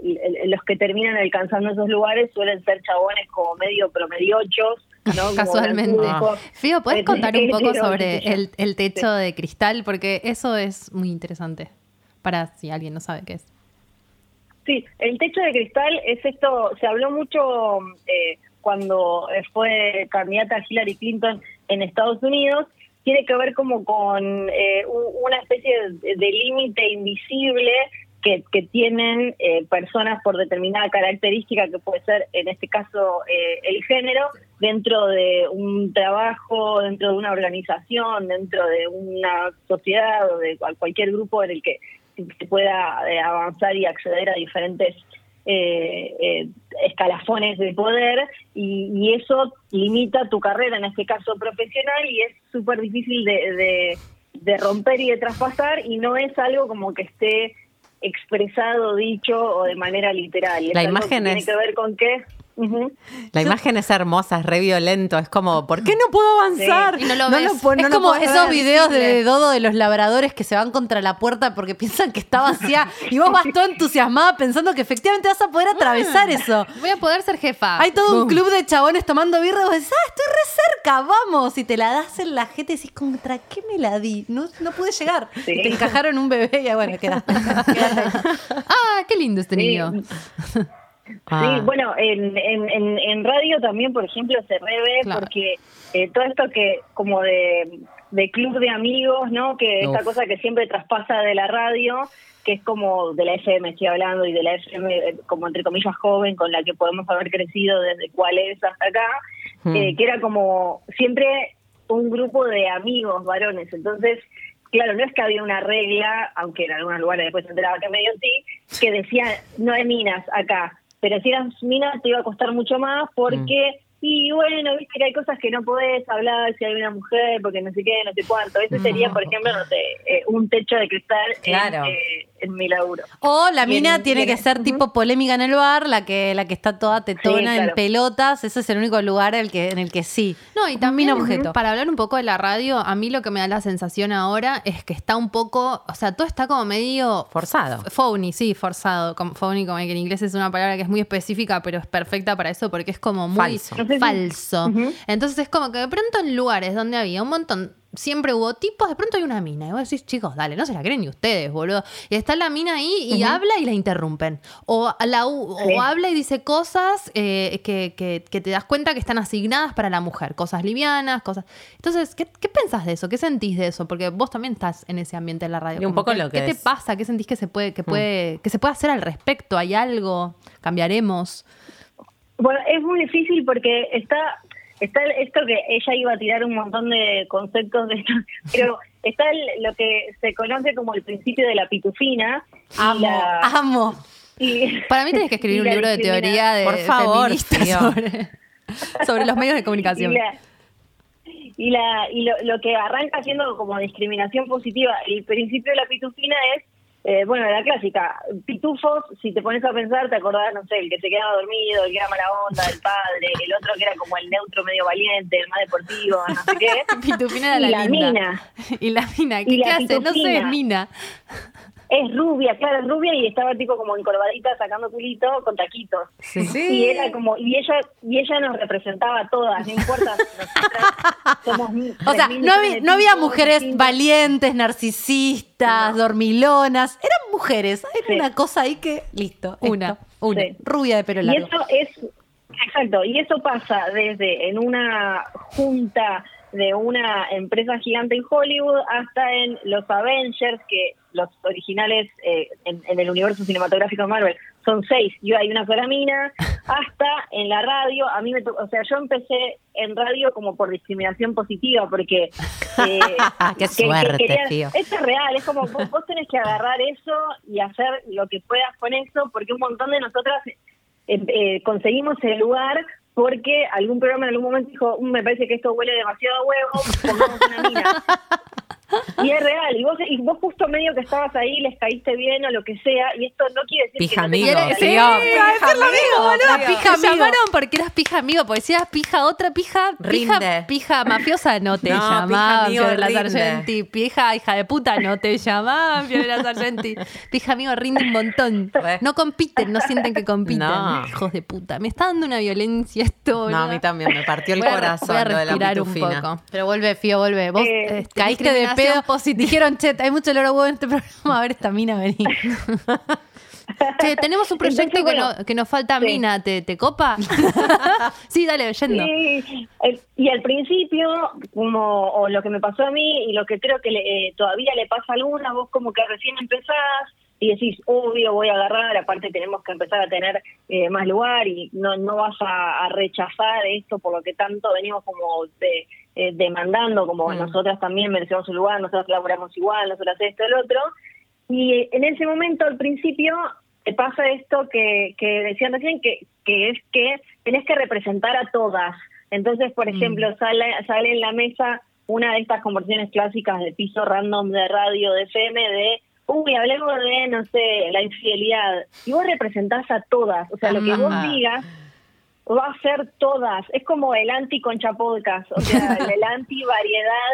los que terminan alcanzando esos lugares suelen ser chabones como medio promediochos, [laughs] Casualmente. Fío, ¿puedes contar un [laughs] poco sobre el, el techo de cristal? Porque eso es muy interesante para si alguien no sabe qué es. Sí, el techo de cristal es esto, se habló mucho eh, cuando fue candidata Hillary Clinton en Estados Unidos, tiene que ver como con eh, una especie de límite invisible que, que tienen eh, personas por determinada característica, que puede ser en este caso eh, el género, dentro de un trabajo, dentro de una organización, dentro de una sociedad o de cualquier grupo en el que se pueda eh, avanzar y acceder a diferentes escalafones de poder y, eso limita tu carrera, en este caso profesional, y es súper difícil de, de romper y de traspasar y no es algo como que esté expresado, dicho o de manera literal. La imagen tiene que ver con la imagen es hermosa, es re violento, es como, ¿por qué no puedo avanzar? no lo, es como esos videos de Dodo de los labradores que se van contra la puerta porque [laughs] piensan que está vacía y vos vas todo entusiasmada pensando que efectivamente vas a poder atravesar ah, eso. Voy a poder ser jefa. Hay todo un club de chabones tomando birra y vos decís, ah, estoy re cerca, vamos. Y te la das en la gente y decís, ¿contra qué me la di? No, no pude llegar. te encajaron un bebé y bueno, quedaste. [laughs] ah, qué lindo este niño. Sí, [laughs] bueno, en, en, en, radio también, por ejemplo, se revé porque eh, todo esto que como de, de, club de amigos, ¿no? Que esta cosa que siempre traspasa de la radio, que es como de la FM estoy hablando y de la FM eh, como entre comillas joven con la que podemos haber crecido desde cuál es hasta acá, hmm. eh, que era como siempre un grupo de amigos varones, entonces claro, no es que había una regla, aunque en algunos lugares después se enteraba que medio sí, que decía no hay minas acá pero si eras mina te iba a costar mucho más porque y bueno, viste que hay cosas que no podés hablar si hay una mujer, porque no sé qué, no sé cuánto. Eso sería, por ejemplo, no sé, eh, un techo de cristal claro. Eh, en, mi laburo. O la mina tiene que ser tipo polémica en el bar, la que la que está toda tetona en pelotas. Ese es el único lugar el que, en el que sí. No, y también, objeto. para hablar un poco de la radio, a mí lo que me da la sensación ahora es que está un poco, o sea, todo está como medio... Forzado. Phony, sí, forzado. Como, phony, como que en inglés es una palabra que es muy específica, pero es perfecta para eso porque es como muy... Falso falso. Entonces es como que de pronto en lugares donde había un montón siempre hubo tipos, de pronto hay una mina. Y vos decís, chicos, dale, no se la creen ni ustedes, boludo. Y está la mina ahí y habla y la interrumpen. O, la, o habla y dice cosas eh, que, que, te das cuenta que están asignadas para la mujer. Cosas livianas, cosas. Entonces, ¿qué, ¿qué pensás de eso? ¿Qué sentís de eso? Porque vos también estás en ese ambiente de la radio. Y un poco lo que ¿Qué te pasa? ¿Qué sentís que se puede, que mm. puede, que se puede hacer al respecto? ¿Hay algo? ¿Cambiaremos? Bueno, es muy difícil porque está está esto que ella iba a tirar un montón de conceptos de esto, [laughs] pero está lo que se conoce como el principio de la pitufina. Amo, amo. Y- [laughs] Para mí tenés que escribir [laughs] un libro de teoría de Por favor, feminista tío. sobre, sobre los medios de y, comunicación. la- y, la, y lo, lo que arranca siendo como discriminación positiva, el principio de la pitufina es, eh, bueno, la clásica, pitufos, si te pones a pensar, te acordás, no sé, el que se quedaba dormido, el que era mala onda, el padre, el otro que era como el neutro medio valiente, el más deportivo, no sé qué. [laughs] Pitufina era [laughs] y la, mina. Y la mina, ¿qué, Y la qué hace? No sé, mina. Es rubia, claro, es rubia y estaba tipo como encorvadita sacando culito con taquitos. Sí. Y era como, y ella, y ella nos representaba a todas, no importa. [laughs] somos O sea, no, había- no mujeres distintos. valientes, narcisistas, No. dormilonas. Eran mujeres. Era Sí. una cosa ahí que. Listo. Una, esto. una. Sí. Rubia de pelo Y largo. eso es, exacto, y eso pasa desde en una junta de una empresa gigante en Hollywood hasta en los Avengers, que los originales eh, en, en el universo cinematográfico de Marvel son seis, y hay una sola mina, [laughs] hasta en la radio, a mí me o sea, yo empecé en radio como por discriminación positiva, porque... [laughs] eh, Qué que- que suerte, quería- tío. Esto es real, es como vos, vos tenés que agarrar eso y hacer lo que puedas con eso, porque un montón de nosotras eh, eh, conseguimos el lugar porque algún programa en algún momento dijo, "Mm, me parece que esto huele demasiado a huevo, pongamos una mina. [laughs] Y es real, y vos, y vos justo medio que estabas ahí, les caíste bien o lo que sea, y esto no quiere decir Pija que no te amigo, sí, salir. iba a decir lo mismo, boludo. tío. Te Pija amigo. llamaron porque eras pija amigo, porque si eras pija otra pija, pija, Rinde. pija mafiosa no te No, pija llamaban amigo Fiorella. Sargenti, pija hija de puta no te llamaban Fiorella Sargenti, pija amigo rinde un montón, no compiten, no sienten que compiten, No. hijos de puta, me está dando una violencia esto, No, a mí también me partió el Voy a- corazón voy a lo de la respirar un poco. Pero vuelve, Fío, vuelve. Vos Eh, eh, caíste de pedo. positiva. Dijeron, che, hay mucho olor a huevo en este programa. A ver, esta mina, vení. [laughs] Che, tenemos un proyecto Entonces, que, no- que nos falta sí. mina, ¿te, te copa? [laughs] sí, dale, yendo. Sí, el- y al principio, como o lo que me pasó a mí y lo que creo que le- eh, todavía le pasa a algunas, vos como que recién empezás y decís, obvio, voy a agarrar, aparte tenemos que empezar a tener eh, más lugar y no, no vas a, a rechazar esto por lo que tanto venimos como de- eh, demandando, como Mm. nosotras también merecemos un lugar, nosotras laburamos igual, nosotras esto, el otro. Y en ese momento, al principio, te pasa esto que, que decían recién, que, que es que tenés que representar a todas. Entonces, por ejemplo, sale, sale en la mesa una de estas conversaciones clásicas de piso random de radio, de FM, de, uy, hablemos de, no sé, la infidelidad. Y vos representás a todas. O sea, lo que vos Ah. digas va a ser todas. Es como el anti-concha podcast, o sea, [laughs] el anti-variedad.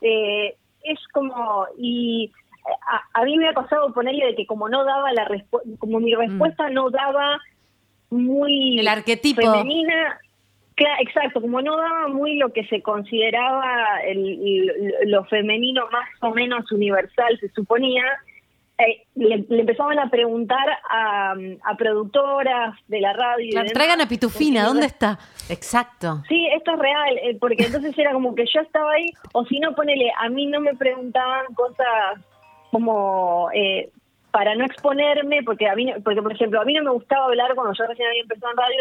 Eh, es como, y a, a mí me ha pasado ponerle de que como no daba la respuesta, como mi respuesta no daba muy El arquetipo. femenina, Cla- exacto, como no daba muy lo que se consideraba el- lo femenino más o menos universal, se suponía, eh, le, le empezaban a preguntar a, a productoras de la radio. y Claro, demás, traigan a Pitufina, ¿dónde está? Exacto. Sí, esto es real, eh, porque entonces era como que yo estaba ahí, o si no, ponele, a mí no me preguntaban cosas como eh, para no exponerme, porque a mí, porque por ejemplo, a mí no me gustaba hablar cuando yo recién había empezado en radio,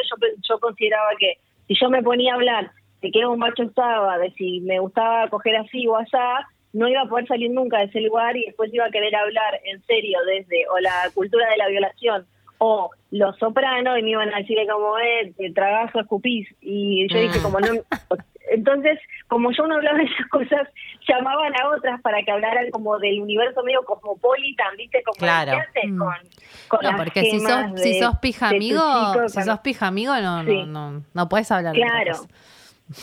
yo consideraba que si yo me ponía a hablar de que un macho estaba, de si me gustaba coger así o asá, no iba a poder salir nunca de ese lugar y después iba a querer hablar en serio desde o la cultura de la violación o los sopranos y me iban a decir como eh, te tragás o escupís y yo dije Mm. como no entonces como yo no hablaba de esas cosas llamaban a otras para que hablaran como del universo medio cosmopolitan viste como Claro. ¿qué haces Mm. con, con No, porque si sos, gemas si de- sos pija de amigo, chico si sos pija amigo, no, Sí. no, no, no puedes hablar de Claro.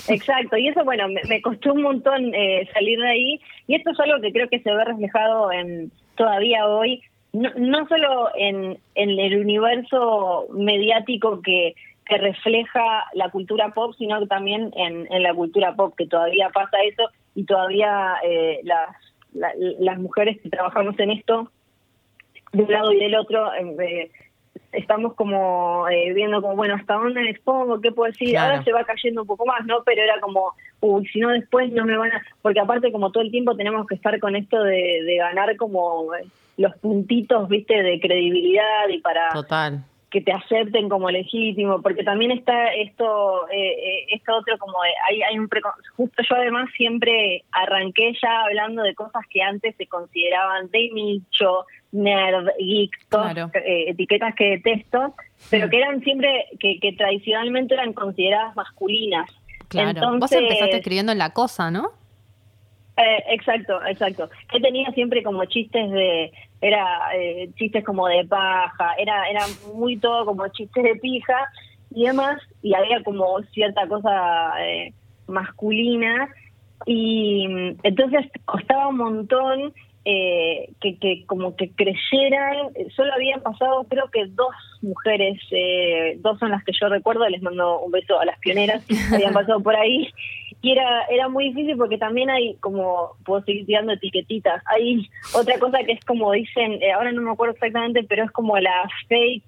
Exacto, y eso, bueno, me, me costó un montón eh, salir de ahí, y esto es algo que creo que se ve reflejado en todavía hoy, no, no solo en, en el universo mediático que, que refleja la cultura pop, sino que también en, en la cultura pop, que todavía pasa eso, y todavía eh, las, la- las mujeres que trabajamos en esto, de un lado y del otro, eh, estamos como eh, viendo como, bueno, ¿hasta dónde me expongo? ¿Qué puedo decir? Claro. Ahora se va cayendo un poco más, ¿no? Pero era como, uy, si no después no me van a... Porque aparte como todo el tiempo tenemos que estar con esto de, de ganar como eh, los puntitos, viste, de credibilidad y para Total. Que te acepten como legítimo, porque también está esto, eh, eh, esto otro como de- hay, hay un preco- justo yo además siempre arranqué ya hablando de cosas que antes se consideraban de nicho, nerd, geek, Claro. eh, etiquetas que detesto, pero que eran siempre, que, que tradicionalmente eran consideradas masculinas. Claro. Vos Entonces- empezaste escribiendo en La Cosa, ¿no? Eh, exacto, exacto. Que tenía siempre como chistes de, era eh, chistes como de paja, era, era muy todo como chistes de pija y demás, y había como cierta cosa eh, masculina. Y mm, entonces costaba un montón eh, que, que como que creyeran, solo habían pasado creo que dos mujeres, eh, dos son las que yo recuerdo, les mando un beso a las pioneras, habían pasado por ahí [laughs] y era era muy difícil porque también hay como puedo seguir tirando etiquetitas hay otra cosa que es como dicen eh, ahora no me acuerdo exactamente pero es como la fake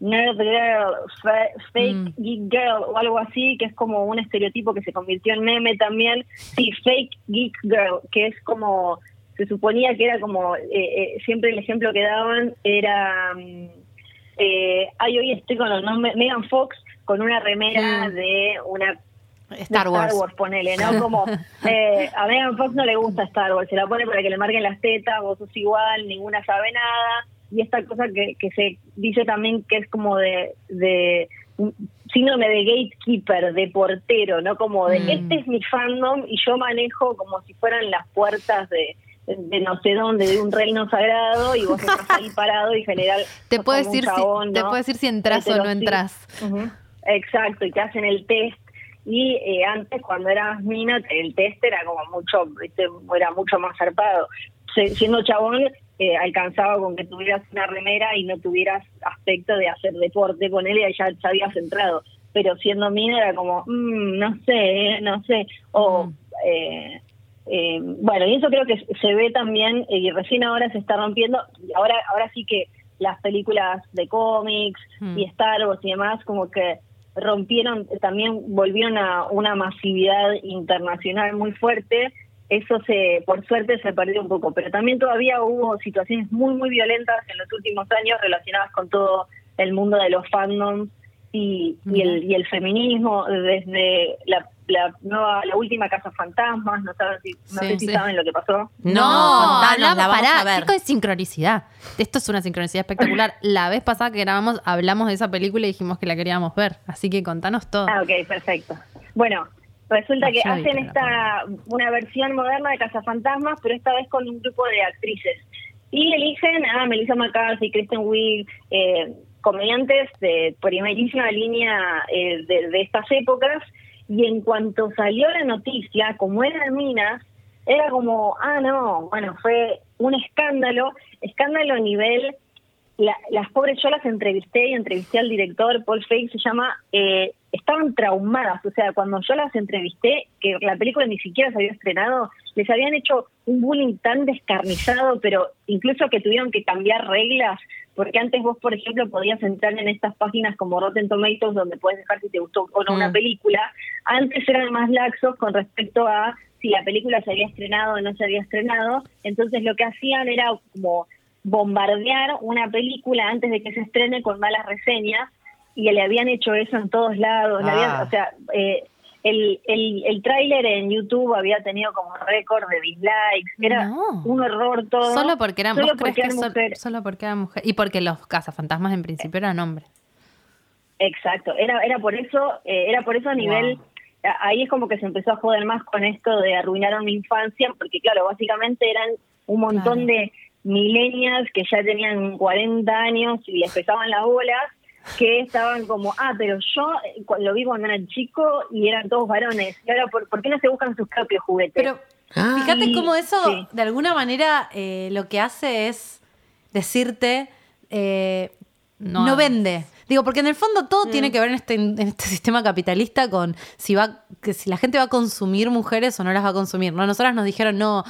nerd girl fa- fake Mm. geek girl o algo así que es como un estereotipo que se convirtió en meme también sí fake geek girl que es como se suponía que era como eh, eh, siempre el ejemplo que daban era mm, eh, ay hoy estoy con los nombres Megan Fox con una remera Mm. de una Star Wars. Star Wars, ponele, ¿no? Como [laughs] eh, a Megan Fox no le gusta Star Wars, se la pone para que le marquen las tetas, vos sos igual, ninguna sabe nada, y esta cosa que, que se dice también que es como de, de síndrome de gatekeeper, de portero, ¿no? Como de Mm. este es mi fandom y yo manejo como si fueran las puertas de, de no sé dónde, de un reino sagrado, y vos estás ahí parado y general. [laughs] Te un decir, chabón, si, te ¿no? puedo decir si entras o no Heterosexual. entras. Exacto, y te hacen el test. Y eh, antes, cuando eras mina, el test era como mucho, era mucho más zarpado. Se- Siendo chabón, eh, alcanzaba con que tuvieras una remera y no tuvieras aspecto de hacer deporte con él y ya, ya habías entrado. Pero siendo mina era como, mm, no sé, eh, no sé. O, Mm. eh, eh, bueno, y eso creo que se ve también, y recién ahora se está rompiendo, ahora, ahora sí que las películas de cómics Mm. y Star Wars y demás, como que rompieron, también volvieron a una masividad internacional muy fuerte. Eso se, por suerte, se perdió un poco, pero también todavía hubo situaciones muy, muy violentas en los últimos años relacionadas con todo el mundo de los fandoms y, y, el, y el feminismo, desde la, la nueva, la última Casa Fantasmas, no, saben si, no Sí, sé si sí. saben lo que pasó. No, hablaba, contanos, la vamos pará, ver. qué sincronicidad. Esto es una sincronicidad espectacular. [laughs] La vez pasada que grabamos, hablamos de esa película y dijimos que la queríamos ver. Así que contanos todo. Ah, ok, perfecto. Bueno, resulta que hacen la esta una versión moderna de Cazafantasmas, pero esta vez con un grupo de actrices. Y eligen a Melissa McCarthy, Kristen Wiig, eh, comediantes de primerísima línea eh, de, de estas épocas. Y en cuanto salió la noticia, como eran minas, era como, ah, no, bueno, fue un escándalo, escándalo a nivel la- las pobres yo las entrevisté y entrevisté al director, Paul Feig se llama, eh, estaban traumadas, o sea, cuando yo las entrevisté, que la película ni siquiera se había estrenado, les habían hecho un bullying tan descarnizado, pero incluso que tuvieron que cambiar reglas, porque antes vos, por ejemplo, podías entrar en estas páginas como Rotten Tomatoes, donde puedes dejar si te gustó o no una Mm. película, antes eran más laxos con respecto a si la película se había estrenado o no se había estrenado, entonces lo que hacían era como bombardear una película antes de que se estrene con malas reseñas y le habían hecho eso en todos lados. le habían- Ah. o sea, eh, el, el, el tráiler en YouTube había tenido como récord de dislikes. Era No. un horror todo. Solo porque eran, solo ¿vos crees porque que eran sol- mujeres. solo porque eran mujeres. Y porque los cazafantasmas en principio eran hombres. Exacto, era era por eso, eh, era por eso a nivel ahí es como que se empezó a joder más con esto de arruinaron mi infancia, porque claro, básicamente eran un montón Claro. de millennials que ya tenían 40 años y les pesaban las bolas, que estaban como, ah, pero yo eh, lo vi cuando era chico y eran todos varones, y ahora, ¿por, por qué no se buscan sus propios juguetes? Pero Ah. fíjate cómo eso, sí. de alguna manera, eh, lo que hace es decirte, eh, No vende. Digo, porque en el fondo todo tiene que ver en este, en este sistema capitalista con si va, que si la gente va a consumir mujeres o no las va a consumir. ¿no? Nosotras nos dijeron, no,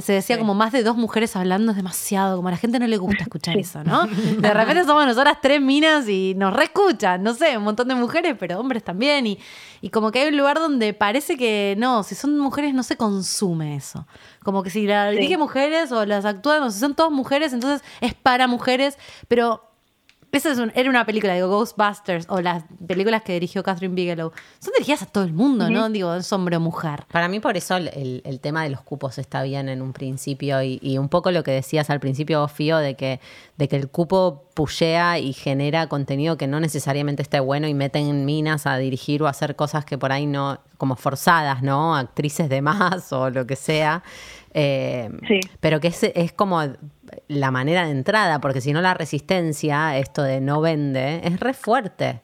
se decía como más de dos mujeres hablando es demasiado, como a la gente no le gusta escuchar eso, ¿no? De repente [laughs] somos nosotras tres minas y nos reescuchan, no sé, un montón de mujeres, pero hombres también. Y, y como que hay un lugar donde parece que no, si son mujeres no se consume eso. Como que si la Sí. dirigen mujeres o las actúan, o si son todas mujeres, entonces es para mujeres, pero Esa es un- era una película, digo, Ghostbusters o las películas que dirigió Catherine Bigelow. Son dirigidas a todo el mundo, ¿no? Digo, es hombre o mujer. Para mí por eso el, el- el tema de los cupos está bien en un principio y, y un poco lo que decías al principio, Fío, de que, de que el cupo pushea y genera contenido que no necesariamente esté bueno y meten minas a dirigir o a hacer cosas que por ahí no, como forzadas, ¿no? Actrices de más o lo que sea. Eh, Sí. Pero que es, es como la manera de entrada, porque si no la resistencia, esto de no vende, es re fuerte.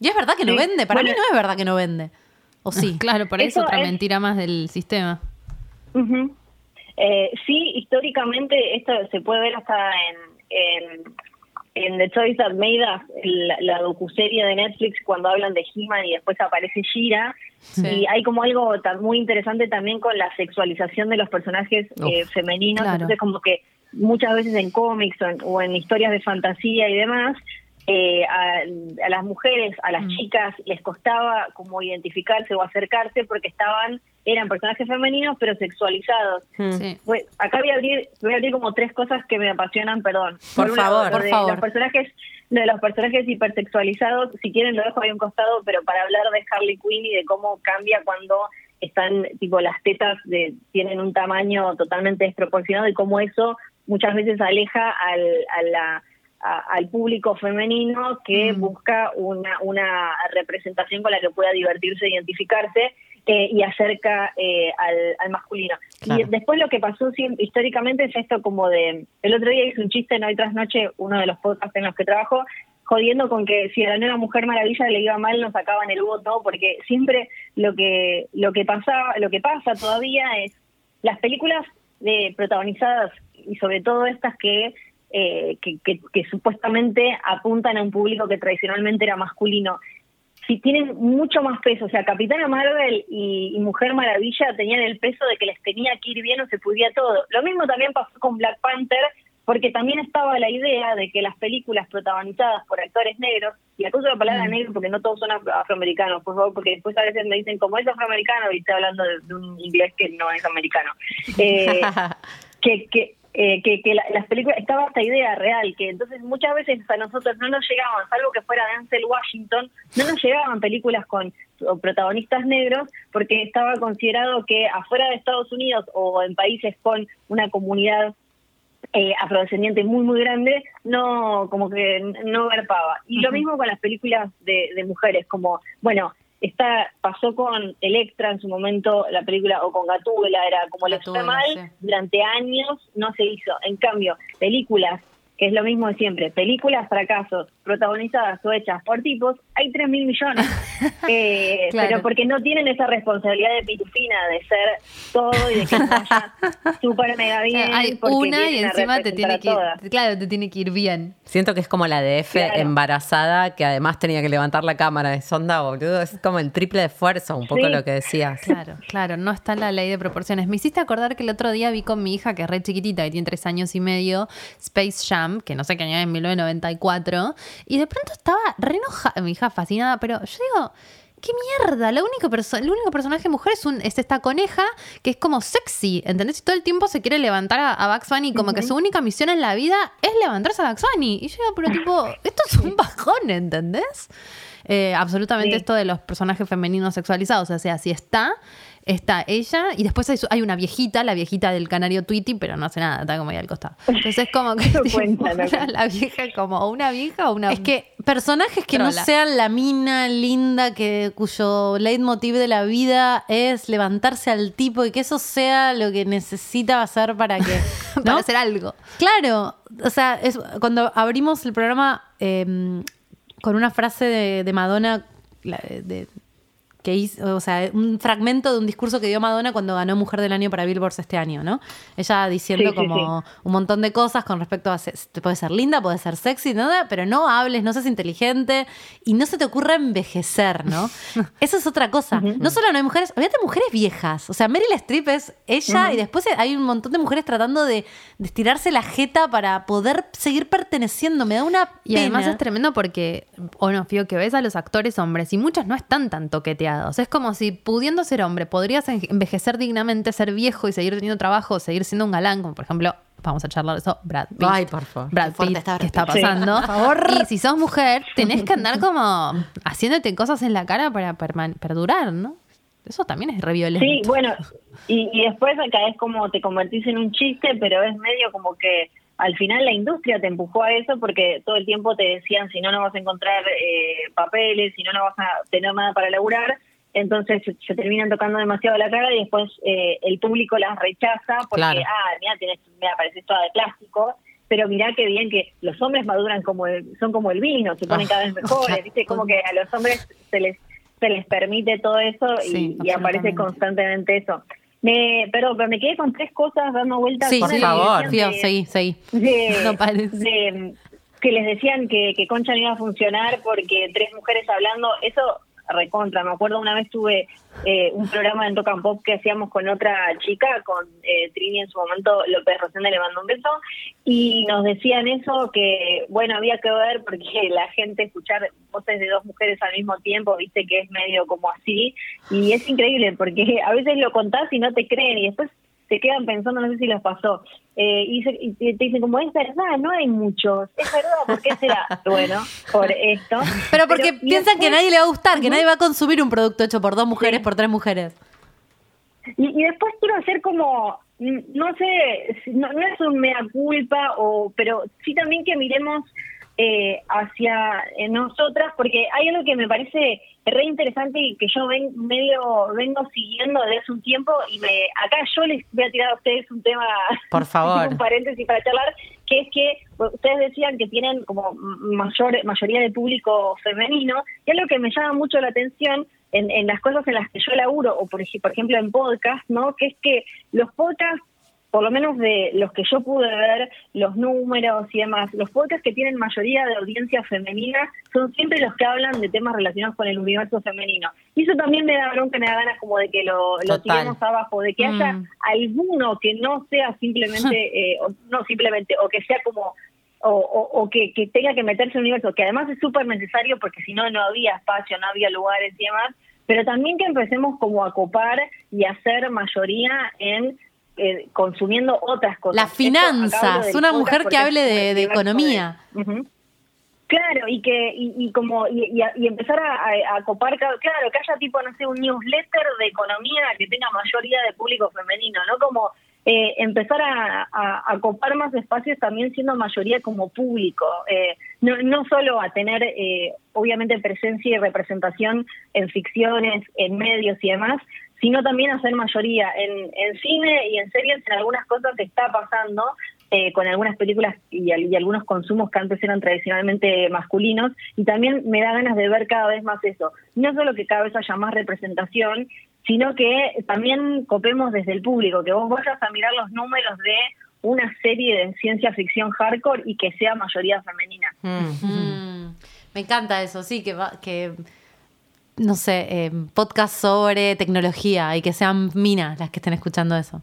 Y es verdad que no Sí. vende. Para Bueno. mí no es verdad que no vende. ¿O sí? [laughs] Claro, por eso Eso otra es- mentira más del sistema. Eh, sí, históricamente esto se puede ver hasta en, en, en The Choice That Made Us, la, la docuserie de Netflix, cuando hablan de He-Man y después aparece Shira. Y hay como algo tan- muy interesante también con la sexualización de los personajes eh, femeninos. claro. Entonces, como que muchas veces en cómics o en, o en historias de fantasía y demás, eh, a, a las mujeres, a las chicas, les costaba como identificarse o acercarse porque estaban, eran personajes femeninos pero sexualizados. Sí. Pues, acá voy a abrir, voy a abrir como tres cosas que me apasionan, perdón. Por favor, por de favor. Los personajes, de los personajes hipersexualizados, si quieren lo dejo ahí a un costado, pero para hablar de Harley Quinn y de cómo cambia cuando están, tipo, las tetas de, tienen un tamaño totalmente desproporcionado y cómo eso muchas veces aleja al, a la, a- al público femenino que busca una, una representación con la que pueda divertirse, identificarse eh, y acerca eh, al, al masculino. Claro. Y después lo que pasó sí, históricamente es esto como de... El otro día hice un chiste en Hoy Tras Noche, uno de los podcasts en los que trabajo, jodiendo con que si a la nueva Mujer Maravilla le iba mal nos sacaban el voto, porque siempre lo que lo que pasaba, lo que pasa todavía es las películas de protagonizadas y sobre todo estas que, eh, que, que- que supuestamente apuntan a un público que tradicionalmente era masculino, si tienen mucho más peso, o sea, Capitana Marvel y, y Mujer Maravilla tenían el peso de que les tenía que ir bien o se podía todo. Lo mismo también pasó con Black Panther, porque también estaba la idea de que las películas protagonizadas por actores negros, y acuso la palabra negro porque no todos son afro- afroamericanos, por favor, porque después a veces me dicen, como es afroamericano, y estoy hablando de, de un inglés que no es americano. [laughs] Eh, que, que, eh, que, que la- las películas, estaba esta idea real, que entonces muchas veces a nosotros no nos llegaban, salvo que fuera Denzel Washington, no nos llegaban películas con protagonistas negros porque estaba considerado que afuera de Estados Unidos o en países con una comunidad eh, afrodescendiente muy muy grande no como que no garpaba. Y lo mismo con las películas de, de mujeres como bueno está pasó con Electra en su momento la película o con Gatúbela era como le fue mal sí. durante años no se hizo en cambio películas que es lo mismo de siempre, películas fracasos protagonizadas o hechas por tipos, hay 3 mil millones. [laughs] Eh, Claro. Pero porque no tienen esa responsabilidad de pitufina de ser todo y de que vaya [laughs] súper mega bien. Hay una y encima te tiene a que ir, claro, te tiene que ir bien. Siento que es como la de F Claro. embarazada, que además tenía que levantar la cámara de sonda, boludo. Es como el triple de esfuerzo, un poco Sí. lo que decías. Claro, claro, no está la ley de proporciones. Me hiciste acordar que el otro día vi con mi hija, que es re chiquitita, que tiene tres años y medio, Space Jam, que no sé qué año es, en 1994, y de pronto estaba re enojada, mi hija fascinada, pero yo digo, ¿qué mierda? La única el único personaje mujer es, un, es esta coneja que es como sexy, ¿entendés? Y todo el tiempo se quiere levantar a, a Bugs Bunny, como que su única misión en la vida es levantarse a Bugs Bunny. Y yo digo, pero tipo, esto es un [laughs] bajón, ¿entendés? Eh, absolutamente Sí. esto de los personajes femeninos sexualizados. O sea, si está, está ella. Y después hay, su- hay una viejita, la viejita del canario Tweety, pero no hace nada, está como ahí al costado. Entonces es como que [laughs] No tipo, cuenta, no la, la vieja como o una vieja o una. Es que personajes que no sean la mina linda que cuyo leitmotiv de la vida es levantarse al tipo y que eso sea lo que necesita hacer para que [laughs] para ¿no? hacer algo. Claro, o sea, es, cuando abrimos el programa eh, con una frase de, de Madonna, la- de- que hizo, o sea, un fragmento de un discurso que dio Madonna cuando ganó Mujer del Año para Billboard este año, ¿no? Ella diciendo Sí, sí, como un montón de cosas con respecto a, se- puede ser linda, puede ser sexy, nada, pero no hables, no seas inteligente y no se te ocurra envejecer, ¿no? [laughs] Eso es otra cosa. No solo no hay mujeres, había mujeres viejas, o sea, Meryl Streep es ella y después hay un montón de mujeres tratando de, de estirarse la jeta para poder seguir perteneciendo, me da una Y además pena. es tremendo porque, o no, Fío, que ves a los actores hombres y muchos no están tan Es como si pudiendo ser hombre podrías en- envejecer dignamente, ser viejo y seguir teniendo trabajo, seguir siendo un galán, como por ejemplo vamos a charlar de eso, Brad Pitt. Ay, por favor. Brad Pitt, está Brad ¿qué está pasando? Por favor. Y si sos mujer, tenés que andar como haciéndote cosas en la cara para perdurar, ¿no? Eso también es re violento. Sí, bueno, y, y después acá es como te convertís en un chiste, pero es medio como que al final la industria te empujó a eso porque todo el tiempo te decían si no, no vas a encontrar eh, papeles, si no, no vas a tener nada para laburar. Entonces se, se terminan tocando demasiado la cara y después eh, el público las rechaza porque, Claro. ah, mira, tenés, mira, pareces toda de plástico. Pero mirá qué bien que los hombres maduran como el, son como el vino, se ponen Ah, cada vez [laughs] mejores, ¿viste? Como que a los hombres se les se les permite todo eso y, Sí, y aparece constantemente eso. Me, pero, pero me quedé con tres cosas dando vueltas. Sí, Por sí, favor. de- seguí, seguí. [laughs] No parece. de- que les decían que, que Concha no iba a funcionar porque tres mujeres hablando, eso recontra. Me acuerdo una vez tuve eh, un programa en Rock and Pop que hacíamos con otra chica, con eh, Trini en su momento, López Rosenda le mandó un beso, y nos decían eso, que bueno, había que ver porque la gente escuchar voces de dos mujeres al mismo tiempo, viste que es medio como así, y es increíble porque a veces lo contás y no te creen y después se quedan pensando, no sé si les pasó, eh, y, se- y te dicen como, es verdad, no hay muchos, es verdad, ¿por qué será? [laughs] bueno, por esto. Pero porque piensan que después- nadie le va a gustar, que nadie va a consumir un producto hecho por dos mujeres, por tres mujeres. Y, y después quiero hacer como, no sé, no, no es un mea culpa, o, pero sí también que miremos eh, hacia eh, nosotras, porque hay algo que me parece re interesante y que yo ven, medio vengo siguiendo desde hace un tiempo y me acá yo les voy a tirar a ustedes un tema, Por [laughs] favor. un paréntesis para charlar, que es que ustedes decían que tienen como mayor mayoría de público femenino, y algo que me llama mucho la atención en, en las cosas en las que yo laburo, o por, por ejemplo en podcast, ¿no? Que es que los podcasts, por lo menos de los que yo pude ver, los números y demás, los podcasts que tienen mayoría de audiencia femenina son siempre los que hablan de temas relacionados con el universo femenino. Y eso también me da bronca, me da ganas como de que lo, lo tiremos abajo, de que haya Mm. alguno que no sea simplemente, [laughs] eh, o, no simplemente, o que sea como o, o, o que, que tenga que meterse en un universo, que además es súper necesario porque si no, no había espacio, no había lugares y demás, pero también que empecemos como a copar y a ser mayoría en eh, consumiendo otras cosas. Las finanzas, una mujer que hable de- economía. Claro, y que y, y como y, y a- y empezar a, a- a copar, claro, que haya tipo, no sé, un newsletter de economía que tenga mayoría de público femenino, ¿no? Como eh, empezar a, a- a copar más espacios también siendo mayoría como público, eh, no, no solo a tener, eh, obviamente, presencia y representación en ficciones, en medios y demás, sino también a ser mayoría en, en cine y en series, en algunas cosas que está pasando, eh, con algunas películas y algunos consumos que antes eran tradicionalmente masculinos y también me da ganas de ver cada vez más eso. No solo que cada vez haya más representación, sino que también copemos desde el público, que vos vayas a mirar los números de una serie de ciencia ficción hardcore y que sea mayoría femenina. Mm. Mm, me encanta eso, sí, que, va- que no sé, eh, podcast sobre tecnología y que sean minas las que estén escuchando eso.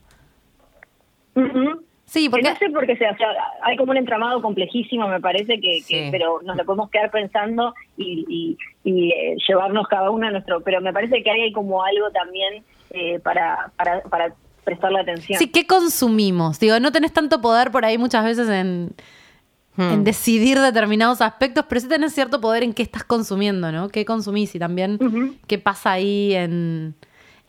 Sí, Que porque no sé por qué sea, o sea, hay como un entramado complejísimo, me parece, que, que- pero nos lo podemos quedar pensando y, y- y, eh, llevarnos cada uno a nuestro. Pero me parece que ahí hay como algo también eh, para, para, para prestarle atención. sí, ¿qué consumimos? Digo, no tenés tanto poder por ahí muchas veces en, Hmm. en decidir determinados aspectos, pero sí tenés cierto poder en qué estás consumiendo, ¿no? ¿Qué consumís? Y también qué pasa ahí en,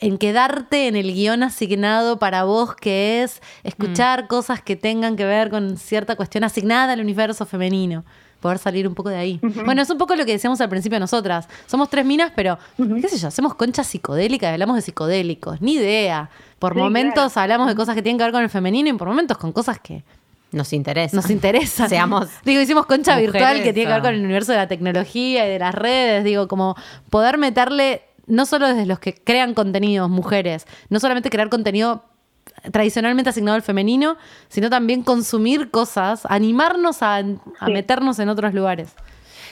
en quedarte en el guion asignado para vos, que es escuchar cosas que tengan que ver con cierta cuestión asignada al universo femenino. Poder salir un poco de ahí. Bueno, es un poco lo que decíamos al principio nosotras. Somos tres minas, pero, qué sé yo, hacemos conchas psicodélicas, hablamos de psicodélicos, ni idea. Por Sí, momentos claro. hablamos de cosas que tienen que ver con el femenino y por momentos con cosas que Nos interesa. nos interesan. Seamos [laughs] Digo, hicimos concha mujeres, virtual que tiene que ver o- con el universo de la tecnología y de las redes. Digo, como poder meterle, no solo desde los que crean contenidos, mujeres, no solamente crear contenido tradicionalmente asignado al femenino, sino también consumir cosas, animarnos a, a Sí. meternos en otros lugares.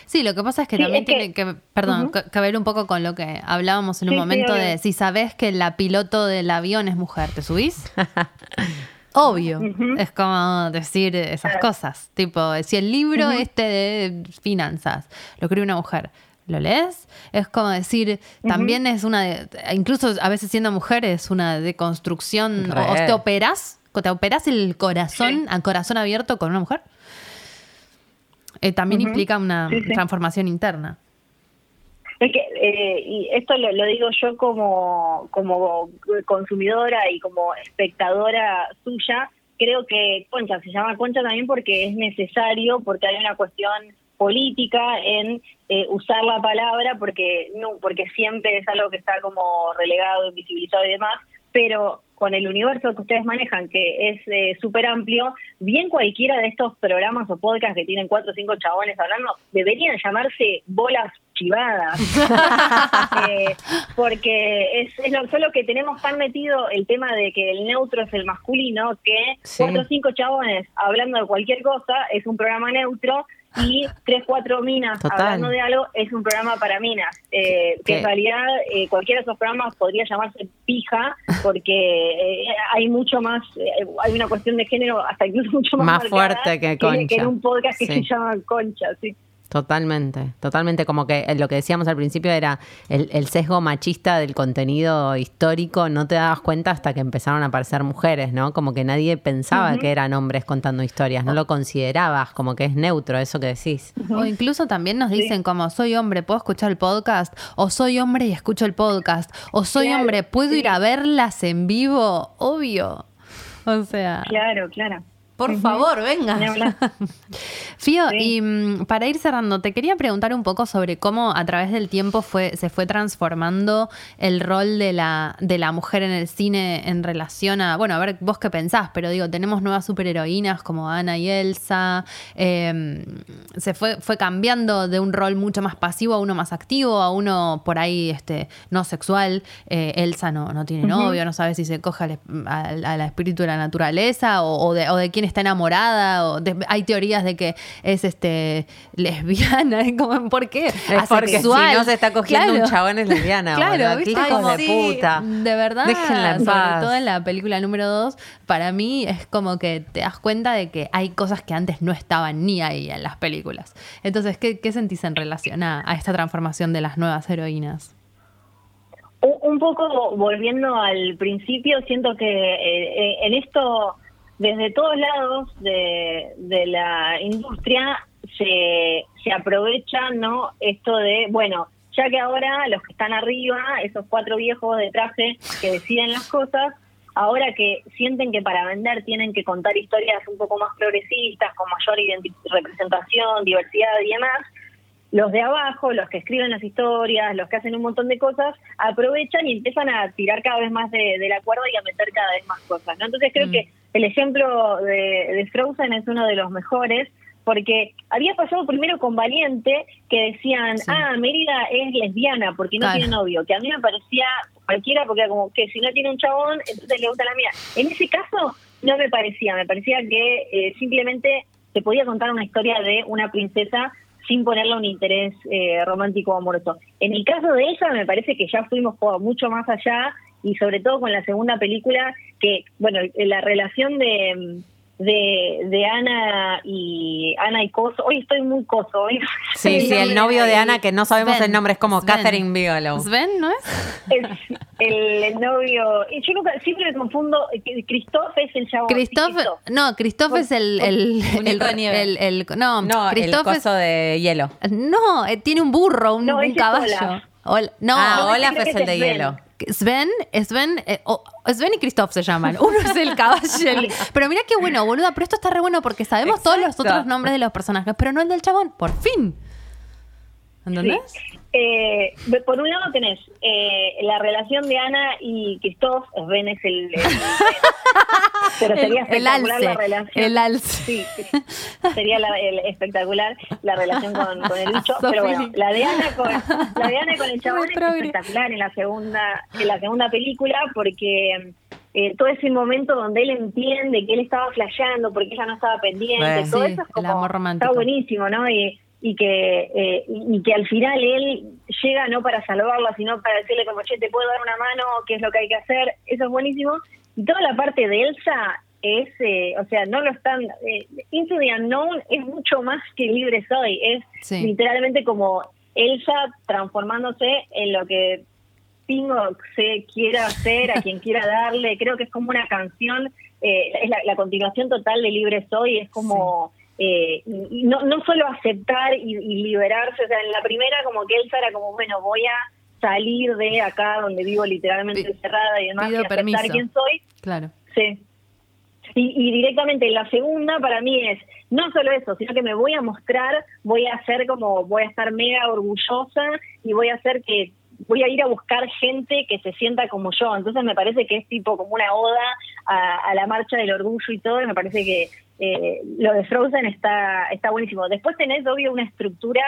Sí, lo que pasa es que Sí, también es que- tiene que, perdón, que, que ver un poco con lo que hablábamos en un Sí, momento de si sabes que la piloto del avión es mujer, ¿te subís? [laughs] Obvio. Es como decir esas cosas. Tipo, si el libro este de finanzas lo escribe una mujer, ¿lo lees? Es como decir, también es una, de- incluso a veces siendo mujer es una deconstrucción, Re. o te operas ¿Te operás el corazón a corazón abierto con una mujer? Eh, también implica una Sí, sí. transformación interna. Es que, eh, y esto lo, lo digo yo como, como consumidora y como espectadora suya, creo que Concha se llama Concha también porque es necesario, porque hay una cuestión política en eh, usar la palabra, porque no, porque siempre es algo que está como relegado, invisibilizado y demás, pero con el universo que ustedes manejan, que es eh, súper amplio, bien cualquiera de estos programas o podcasts que tienen cuatro o cinco chabones hablando, deberían llamarse bolas chivadas. [laughs] Eh, porque es, es lo, solo que tenemos tan metido el tema de que el neutro es el masculino, que Sí. cuatro o cinco chabones hablando de cualquier cosa es un programa neutro y tres, cuatro minas Total. hablando de algo es un programa para minas. Eh, que Que- en realidad eh, cualquiera de esos programas podría llamarse pija [laughs] porque eh, hay mucho más, eh, hay una cuestión de género hasta incluso mucho más, Más fuerte que en- Concha. en un podcast que Sí. se llama Concha. Sí. Totalmente, totalmente. Como que eh, lo que decíamos al principio era el, el sesgo machista del contenido histórico, no te dabas cuenta hasta que empezaron a aparecer mujeres, ¿no? Como que nadie pensaba que eran hombres contando historias, no lo considerabas, como que es neutro eso que decís. O incluso también nos dicen como soy hombre, ¿puedo escuchar el podcast? O soy hombre y escucho el podcast. O soy Claro, hombre, ¿puedo sí. ir a verlas en vivo? Obvio. O sea, Claro, claro. Por favor, venga. [laughs] Fío, Sí. y mm, para ir cerrando, te quería preguntar un poco sobre cómo a través del tiempo fue, se fue transformando el rol de la, de la mujer en el cine en relación a, bueno, a ver vos qué pensás, pero digo, tenemos nuevas superheroínas como Ana y Elsa, eh, se fue, fue cambiando de un rol mucho más pasivo a uno más activo, a uno por ahí este, no sexual, Eh, Elsa no, no tiene novio, no sabe si se coge al, al- al espíritu de la naturaleza o, o de, o de quién está enamorada, o de- hay teorías de que es este lesbiana, [laughs] como, ¿por qué? Es porque si no se está cogiendo Claro. un chabón es lesbiana. [laughs] Claro. ¿viste? Como de sí, puta. De verdad, Déjenla en sobre paz. todo en la película número 2, para mí es como que te das cuenta de que hay cosas que antes no estaban ni ahí en las películas. Entonces, ¿qué, qué sentís en relación a, a esta transformación de las nuevas heroínas? Un un poco volviendo al principio, siento que eh, eh, en esto, desde todos lados de, la industria, se, se aprovecha ¿no? esto de, bueno, ya que ahora los que están arriba, esos cuatro viejos de traje que deciden las cosas, ahora que sienten que para vender tienen que contar historias un poco más progresistas, con mayor representación, diversidad y demás, los de abajo, los que escriben las historias, los que hacen un montón de cosas, aprovechan y empiezan a tirar cada vez más de, de la cuerda y a meter cada vez más cosas. ¿no? Entonces creo que el ejemplo de, de Frozen es uno de los mejores, porque había pasado primero con Valiente, que decían, ah, Mérida es lesbiana porque no Claro. tiene novio, que a mí me parecía cualquiera, porque era como que si no tiene un chabón, entonces le gusta la mía. En ese caso no me parecía, me parecía que eh, simplemente se podía contar una historia de una princesa sin ponerle un interés eh, romántico o amoroso. En el caso de ella me parece que ya fuimos mucho más allá y sobre todo con la segunda película que, bueno, la relación de, de, de Ana y Ana y Coso, hoy estoy muy Coso, hoy Sí, sí, el novio de Ana, que no sabemos Sven. el nombre, es como Sven. Catherine Bigelow. ¿Sven, no es? es el, el novio, yo nunca, siempre me confundo, eh, Christoph es el. Christoph, Christoph. no, Christoph es el, el, el- el- el- no, No, el Christoph es- coso de hielo. no, eh, tiene un burro, un, No, caballo. Olaf. Ol- no, ah, no, Olaf es el de hielo. Sven, Sven, eh, oh, Sven y Christoph se llaman. Uno es el caballo. [laughs] el- Pero mira qué bueno, boluda. Pero esto está re bueno porque sabemos todos los otros nombres de los personajes, pero no el del chabón. Por fin. ¿Entendés? Sí. Eh, por un lado tenés eh, la relación de Ana y Christoph, Sven es el, el- [laughs] pero sería El- espectacular alce, la relación. el alce. Sí, sería la- el- espectacular la relación con, [laughs] con el bicho, pero bueno, la de Ana con la de Ana con el chabón es espectacular en la segunda en la segunda película porque eh, todo ese momento donde él entiende que él estaba flasheando porque ella no estaba pendiente, Bueno. todo Sí, eso es el como amor romántico. está buenísimo, ¿no? Y, y que eh, y que al final él llega no para salvarla, sino para decirle como, che, te puedo dar una mano, qué es lo que hay que hacer, eso es buenísimo. Y toda la parte de Elsa es, eh, o sea, no lo están, eh, Into the Unknown es mucho más que Libre Soy, es Sí. literalmente como Elsa transformándose en lo que pingo se quiera hacer, a quien quiera darle. Creo que es como una canción, eh, es la, continuación total de Libre Soy, es como... Eh, no, no solo aceptar y, liberarse, o sea, en la primera como que Elsa era como, bueno, voy a salir de acá donde vivo literalmente encerrada y demás, y aceptar quién soy. Claro. Sí. Y, directamente la segunda para mí es no solo eso, sino que me voy a mostrar, voy a hacer como, voy a estar mega orgullosa y voy a hacer que voy a ir a buscar gente que se sienta como yo. Entonces me parece que es tipo como una oda a, la marcha del orgullo y todo, y me parece que eh, lo de Frozen está, está buenísimo. Después tenés, obvio, una estructura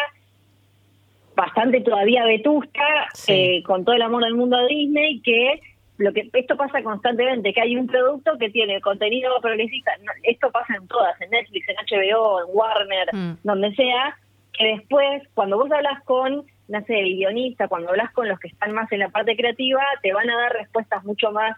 bastante todavía vetusta, eh, con todo el amor del mundo a Disney, que lo que esto pasa constantemente, que hay un producto que tiene contenido progresista, esto pasa en todas, en Netflix, en HBO, en Warner, mm. donde sea, que después, cuando vos hablas con, no sé, el guionista, cuando hablas con los que están más en la parte creativa, te van a dar respuestas mucho más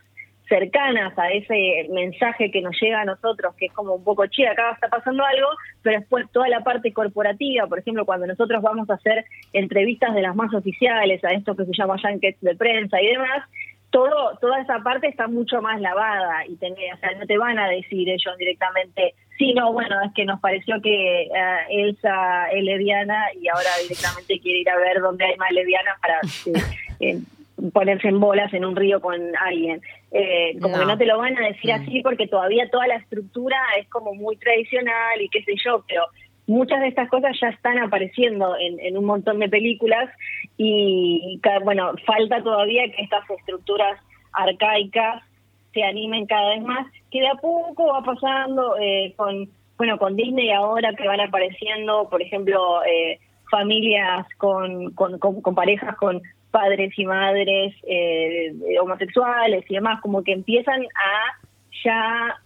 cercanas a ese mensaje que nos llega a nosotros, que es como un poco, che, acá está pasando algo, pero después toda la parte corporativa, por ejemplo, cuando nosotros vamos a hacer entrevistas de las más oficiales, a esto que se llama junkets de prensa y demás, todo, toda esa parte está mucho más lavada y tener, o sea, no te van a decir ellos directamente, sí, no, bueno, es que nos pareció que eh, Elsa es leviana y ahora directamente quiere ir a ver dónde hay más levianas para [laughs] eh, ponerse en bolas en un río con alguien. Eh, como que no te lo van a decir mm. así porque todavía toda la estructura es como muy tradicional y qué sé yo, pero muchas de estas cosas ya están apareciendo en, un montón de películas y, bueno, falta todavía que estas estructuras arcaicas se animen cada vez más, que de a poco va pasando eh, con, bueno, con Disney ahora que van apareciendo, por ejemplo, eh, familias con, con, con, parejas con padres y madres eh, homosexuales y demás, como que empiezan a ya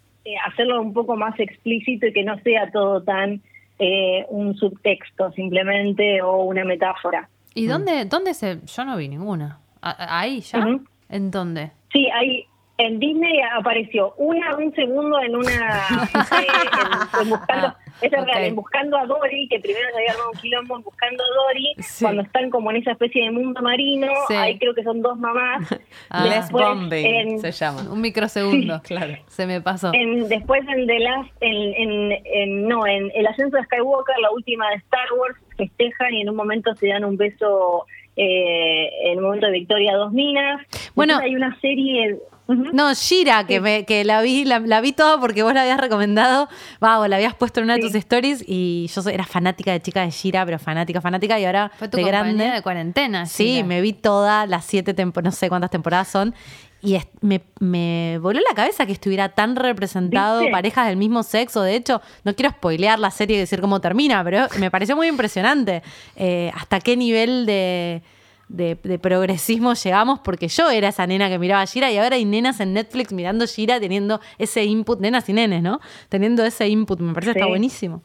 hacerlo un poco más explícito y que no sea todo tan eh, un subtexto simplemente o una metáfora. ¿Y dónde, dónde se...? Yo no vi ninguna. ¿Ahí ya? ¿En dónde? Sí, ahí en Disney apareció una un segundo en una [laughs] eh, en, buscando ah, es real, en buscando a Dory que primero se había dado un quilombo en buscando a Dory cuando están como en esa especie de mundo marino ahí creo que son dos mamás. [laughs] Ah, después, en, se llama. Un microsegundo claro. se me pasó. Después en The Last en, en, no en el ascenso de Skywalker la última de Star Wars festejan y en un momento se dan un beso eh, en el momento de Victoria dos minas. Bueno hay una serie no, Shira, que, me, que la vi, la, vi toda porque vos la habías recomendado, wow, la habías puesto en una de tus stories y yo era fanática de chica de Shira, pero fanática, fanática y ahora Fue tu de grande. de cuarentena. Sí, me vi todas las siete temporadas, no sé cuántas temporadas son. Y me, me, voló la cabeza que estuviera tan representado parejas del mismo sexo. De hecho, no quiero spoilear la serie y decir cómo termina, pero me pareció muy impresionante. Eh, hasta qué nivel de, de, progresismo llegamos porque yo era esa nena que miraba Gira y ahora hay nenas en Netflix mirando Gira teniendo ese input, nenas y nenes, ¿no? Teniendo ese input, me parece que está buenísimo.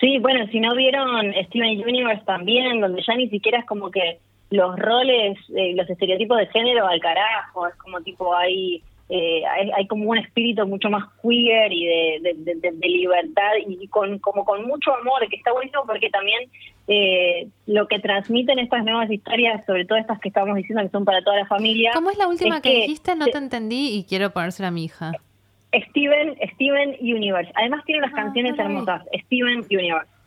Sí, bueno, si no vieron Steven Universe también, donde ya ni siquiera es como que los roles, eh, los estereotipos de género al carajo, es como tipo hay eh, hay, como un espíritu mucho más queer y de, libertad y con como con mucho amor, que está buenísimo porque también eh, lo que transmiten estas nuevas historias, sobre todo estas que estamos diciendo que son para toda la familia. ¿Cómo es la última que, dijiste? No te entendí y quiero ponérsela a mi hija. Steven, Steven Universe. Además tiene unas ah, canciones hermosas. Steven Universe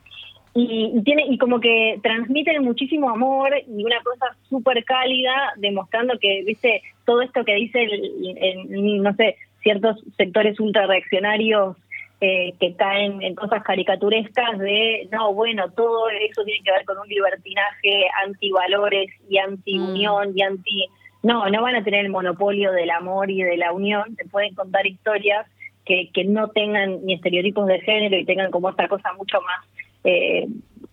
y, tiene y como que transmiten muchísimo amor y una cosa súper cálida demostrando que viste todo esto que dice el, no sé ciertos sectores ultra reaccionarios eh, que caen en cosas caricaturescas de no bueno todo eso tiene que ver con un libertinaje antivalores y anti unión mm. y anti no no van a tener el monopolio del amor y de la unión se pueden contar historias que, que no tengan ni estereotipos de género y tengan como esta cosa mucho más eh,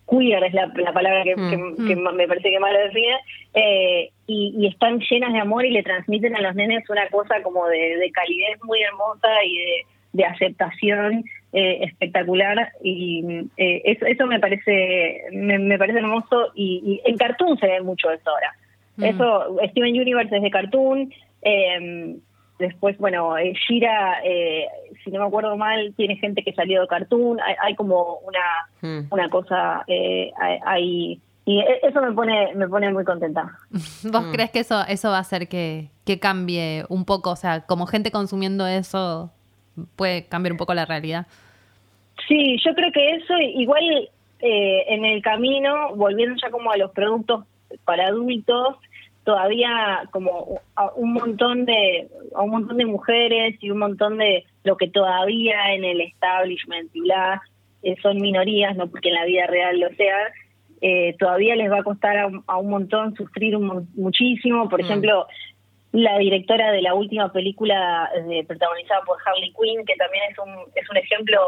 queer es la, palabra que, mm, mm. me parece que más lo define, eh, y, están llenas de amor y le transmiten a los nenes una cosa como de, calidez muy hermosa y de, aceptación eh, espectacular y eh, eso, eso me parece me, parece hermoso y, en Cartoon se ve mucho eso ahora. Mm. Eso, Steven Universe es de Cartoon, eh, Después, bueno, eh, Shira, eh, si no me acuerdo mal, tiene gente que salió de Cartoon. Hay, como una, hmm. una cosa eh, ahí y e- eso me pone, me pone muy contenta. [laughs] ¿Vos crees que eso, eso va a hacer que, que cambie un poco? O sea, como gente consumiendo eso, puede cambiar un poco la realidad. Sí, yo creo que eso, igual eh, en el camino, volviendo ya como a los productos para adultos, todavía como a un montón de a un montón de mujeres y un montón de lo que todavía en el establishment y bla eh, son minorías, no porque en la vida real lo sea, eh, todavía les va a costar a, a un montón sufrir un muchísimo. Por ejemplo, la directora de la última película eh, protagonizada por Harley Quinn, que también es un, es un ejemplo,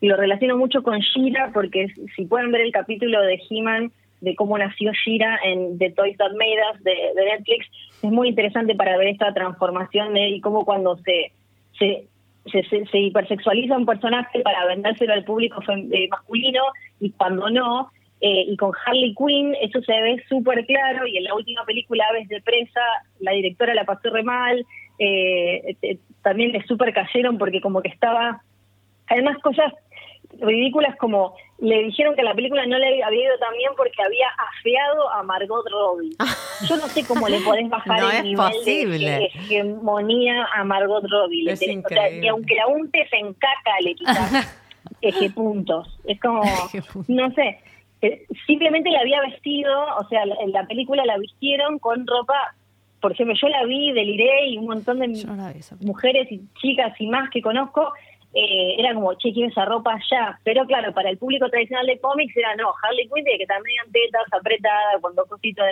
y lo relaciono mucho con Shira, porque si pueden ver el capítulo de He-Man, de cómo nació Shira en The Toys That Made Us de, de Netflix, es muy interesante para ver esta transformación de y cómo cuando se, se se, se, se hipersexualiza un personaje para vendérselo al público eh, masculino y cuando no, eh, y con Harley Quinn eso se ve súper claro y en la última película Aves de Presa la directora la pasó re mal, eh, eh, también le súper cayeron porque como que estaba, además cosas ridículas como le dijeron que la película no le había ido tan bien porque había afeado a Margot Robbie. [laughs] Yo no sé cómo le podés bajar No el nivel posible. de hegemonía a Margot Robbie. Es o sea, y aunque la untes en caca, le quitas [laughs] eje puntos. Es como, no sé, eh, simplemente la había vestido, o sea, en la película la vistieron con ropa, por ejemplo, yo la vi, deliré y un montón de mujeres y chicas y más que conozco, eh, era como, che, quiero esa ropa ya. Pero claro, para el público tradicional de cómics era, no, Harley Quinn tiene que estar medio en tetas, apretada, con dos cositos.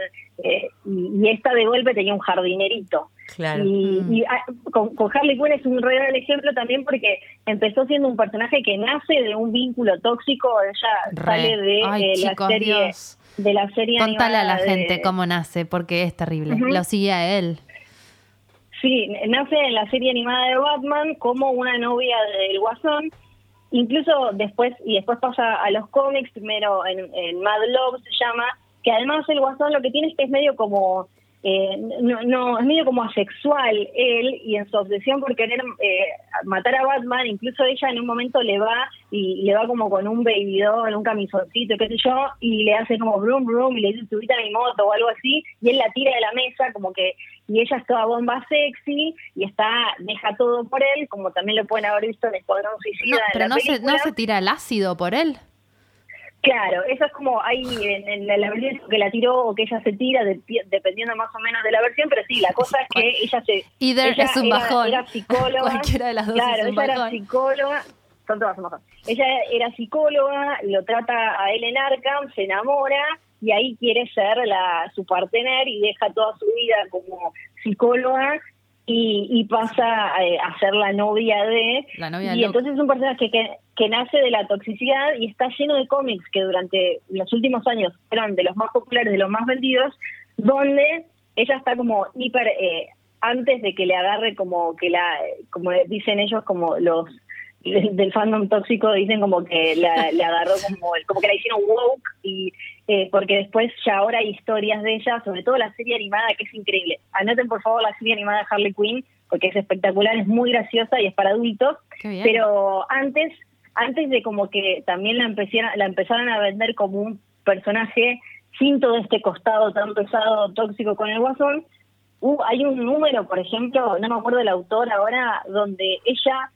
eh, y, y esta de golpe tenía un jardinerito. Claro. Y, y, ah, con, con Harley Quinn es un real ejemplo también porque empezó siendo un personaje que nace de un vínculo tóxico, ella Re. sale de Ay, eh, chicos, la serie Dios. de la serie Contale a la de- gente cómo nace, porque es terrible. Lo sigue a él. Sí, nace en la serie animada de Batman como una novia del Guasón. Incluso después, y después pasa a los cómics, primero en, en Mad Love se llama, que además el Guasón lo que tiene es que es medio como, eh, no, no, es medio como asexual él, y en su obsesión por querer eh, matar a Batman, incluso ella en un momento le va y le va como con un baby doll, un camisoncito, qué sé yo, y le hace como brum brum y le dice subite a mi moto o algo así, y él la tira de la mesa como que y ella es toda bomba sexy y está deja todo por él, como también lo pueden haber visto en Escuadrón Suicida No, pero no se, no se tira el ácido por él. Claro, eso es como hay en, en la- la versión que la tiró o que ella se tira, de- dependiendo más o menos de la versión, pero sí, la cosa es que ella se... Either ella es un bajón. Era psicóloga. [laughs] Cualquiera de las dos Claro, es un ella era psicóloga. Son todas un bajón. Ella era psicóloga, lo trata a él en Arkham, se enamora y ahí quiere ser la su partener y deja toda su vida como psicóloga y, y pasa eh, a ser la novia de... La novia y entonces es un personaje que, que nace de la toxicidad y está lleno de cómics que durante los últimos años fueron de los más populares, de los más vendidos, donde ella está como hiper... eh, antes de que le agarre como que la... como dicen ellos, como los del fandom tóxico dicen como que la, le agarró como como que la hicieron woke y eh, porque después ya ahora hay historias de ella sobre todo la serie animada que es increíble. Anoten por favor la serie animada de Harley Quinn porque es espectacular es muy graciosa y es para adultos. Pero antes antes de como que también la empezaran la empezaran a vender como un personaje sin todo este costado tan pesado tóxico con el guasón Uh, hay un número, por ejemplo, no me acuerdo del autor ahora, donde ella,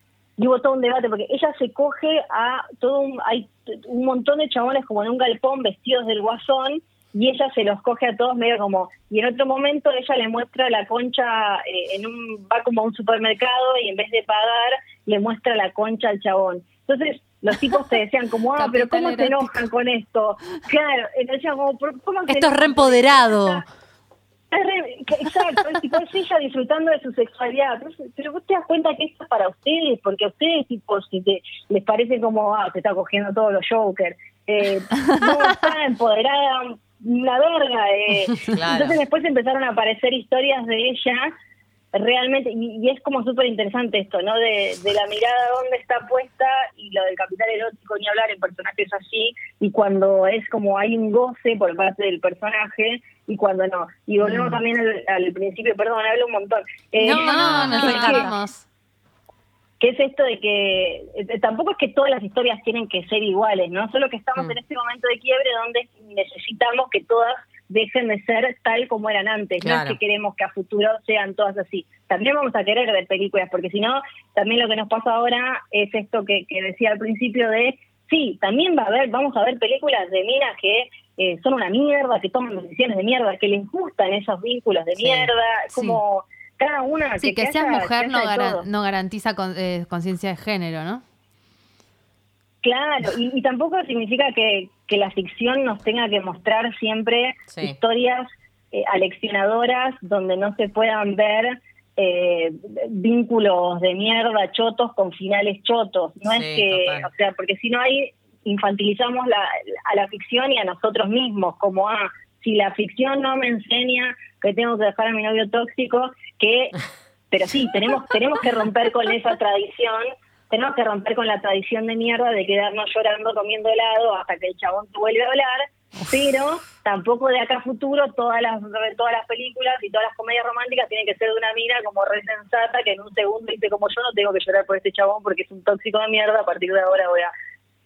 hubo todo un debate, porque ella se coge a todo un, hay un montón de chabones como en un galpón vestidos del guasón, y ella se los coge a todos medio como, y en otro momento ella le muestra la concha, eh, en un va como a un supermercado y en vez de pagar, le muestra la concha al chabón. Entonces, los tipos te decían como, ah, pero ¿cómo se enojan con esto? Claro, entonces como, "¿Pero ¿cómo se Esto es enojan Exacto, es tipo, es ella disfrutando de su sexualidad. Pero, pero vos te das cuenta que esto es para ustedes, porque a ustedes, tipo, si te, les parece como, ah, te está cogiendo todos los Joker. Eh, no, está empoderada, una verga. Eh. [laughs] Claro. Entonces después empezaron a aparecer historias de ella, realmente, y, y es como súper interesante esto, ¿no? De, de la mirada dónde está puesta y lo del capital erótico, ni hablar en personajes así, y cuando es como hay un goce por parte del personaje y cuando no. Y volvemos también al, al principio, perdón, hablo un montón. Eh, no, no, nos que- encantamos. que es esto de que eh, tampoco es que todas las historias tienen que ser iguales, ¿no? Solo que estamos Mm. en este momento de quiebre donde necesitamos que todas dejen de ser tal como eran antes, no es que queremos que a futuro sean todas así. También vamos a querer ver películas, porque si no, también lo que nos pasa ahora es esto que, que decía al principio de, sí, también va a haber, vamos a ver películas de minas que eh, son una mierda, que toman decisiones de mierda, que les gustan esos vínculos de Sí. mierda, es Sí. como cada una Sí, que, seas haya- mujer que no, garan- todo. no garantiza con- eh, conciencia de género, ¿no? Claro, y, y tampoco significa que, que la ficción nos tenga que mostrar siempre Sí. historias eh, aleccionadoras donde no se puedan ver eh, vínculos de mierda chotos con finales chotos. No Sí, es que, total. o sea, porque si no ahí infantilizamos la, a la ficción y a nosotros mismos, como, ah, si la ficción no me enseña que tengo que dejar a mi novio tóxico, que, pero sí, tenemos, tenemos que romper con esa tradición, tenemos que romper con la tradición de mierda de quedarnos llorando comiendo helado hasta que el chabón te vuelve a hablar, pero tampoco de acá a futuro todas las todas las películas y todas las comedias románticas tienen que ser de una mina como re sensata que en un segundo dice como yo no tengo que llorar por este chabón porque es un tóxico de mierda, a partir de ahora voy a...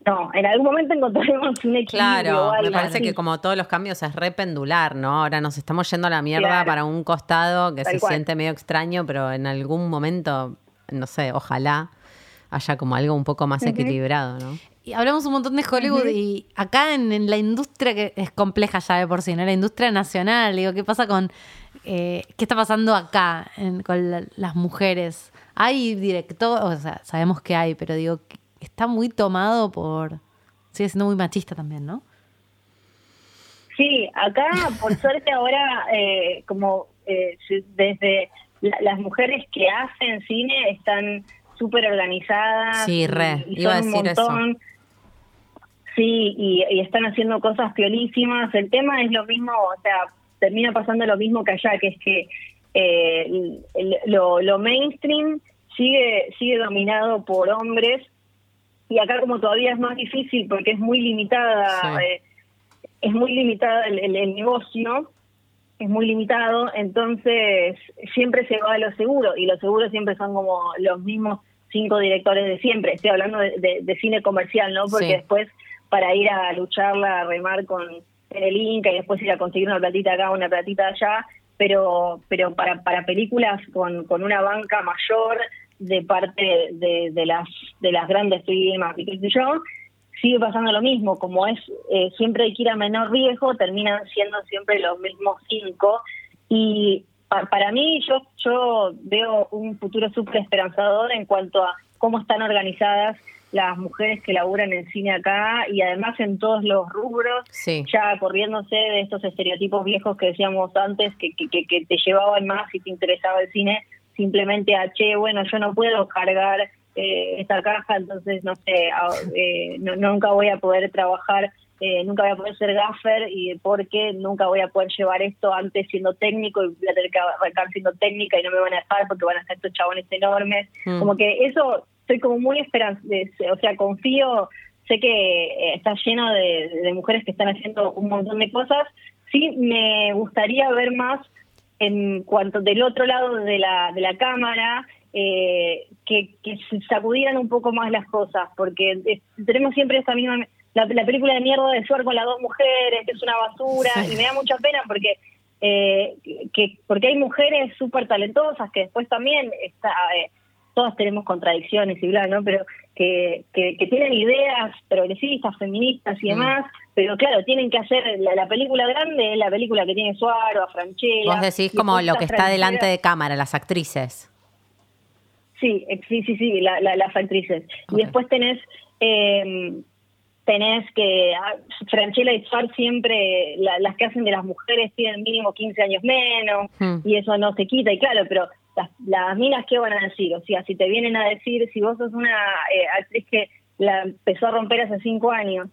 No, en algún momento encontraremos un equilibrio. Claro, me parece que como todos los cambios es rependular, ¿no? Ahora nos estamos yendo a la mierda Claro. para un costado que Tal se cual. siente medio extraño, pero en algún momento, no sé, ojalá haya como algo un poco más equilibrado, ¿no? Y hablamos un montón de Hollywood y acá en, en la industria que es compleja ya de por sí, ¿no? La industria nacional, digo, ¿qué pasa con, eh, qué está pasando acá en- con la- las mujeres? Hay director, o sea, sabemos que hay, pero digo, que está muy tomado por, sigue siendo muy machista también, ¿no? Sí, acá por [laughs] suerte ahora, eh, como eh, desde la- las mujeres que hacen cine están súper organizadas. Sí, re, y, y iba a son un eso. montón. Sí, y, y están haciendo cosas piolísimas. El tema es lo mismo, o sea, termina pasando lo mismo que allá, que es que eh, lo, lo mainstream sigue sigue dominado por hombres y acá como todavía es más difícil porque es muy limitada Sí. eh, es muy limitada el, el- el negocio, es muy limitado, entonces siempre se va a lo seguro, y los seguros siempre son como los mismos cinco directores de siempre. Estoy hablando de, de- de cine comercial, ¿no? Porque Sí. después para ir a lucharla, a remar con en el Inca y después ir a conseguir una platita acá, una platita allá, pero pero para, para películas con, con una banca mayor de parte de, de las de las grandes firmas y qué sé yo, sigue pasando lo mismo, como es eh, siempre hay que ir a menor riesgo, terminan siendo siempre los mismos cinco. Y pa- para mí yo, yo veo un futuro súper esperanzador en cuanto a cómo están organizadas las mujeres que laburan en cine acá y además en todos los rubros, Sí. ya corriéndose de estos estereotipos viejos que decíamos antes, que, que, que- que te llevaban más si te interesaba el cine, simplemente a, che, bueno, yo no puedo cargar eh, esta caja, entonces, no sé, eh, no- nunca voy a poder trabajar, eh, nunca voy a poder ser gaffer, y porque nunca voy a poder llevar esto antes siendo técnico y voy a tener que arrancar siendo técnica y no me van a dejar porque van a ser estos chabones enormes. Mm. Como que eso, estoy como muy esperanzada, o sea, confío sé que eh, está lleno de, de mujeres que están haciendo un montón de cosas. Sí, me gustaría ver más en cuanto del otro lado de la, de la cámara, eh, que, que sacudieran un poco más las cosas, porque tenemos siempre esta misma... La, la película de mierda de Suar con las dos mujeres, que es una basura, y me da mucha pena porque eh, que porque hay mujeres súper talentosas que después también está eh, todas tenemos contradicciones y bla, ¿no? Pero que, que, que tienen ideas progresistas, feministas y demás, pero claro, tienen que hacer la, la película grande, la película que tiene Suaro, a Franchella. Vos decís como lo que está delante de cámara, las actrices. Sí, ex- sí, sí, sí, la, la- las actrices. Y después tenés, eh, tenés que, ah, Franchella y Suar siempre, la- las que hacen de las mujeres tienen mínimo 15 años menos, Hmm. y eso no se quita, y claro, pero las, las minas, ¿qué van a decir? O sea, si te vienen a decir, si vos sos una eh, actriz que la empezó a romper hace cinco años,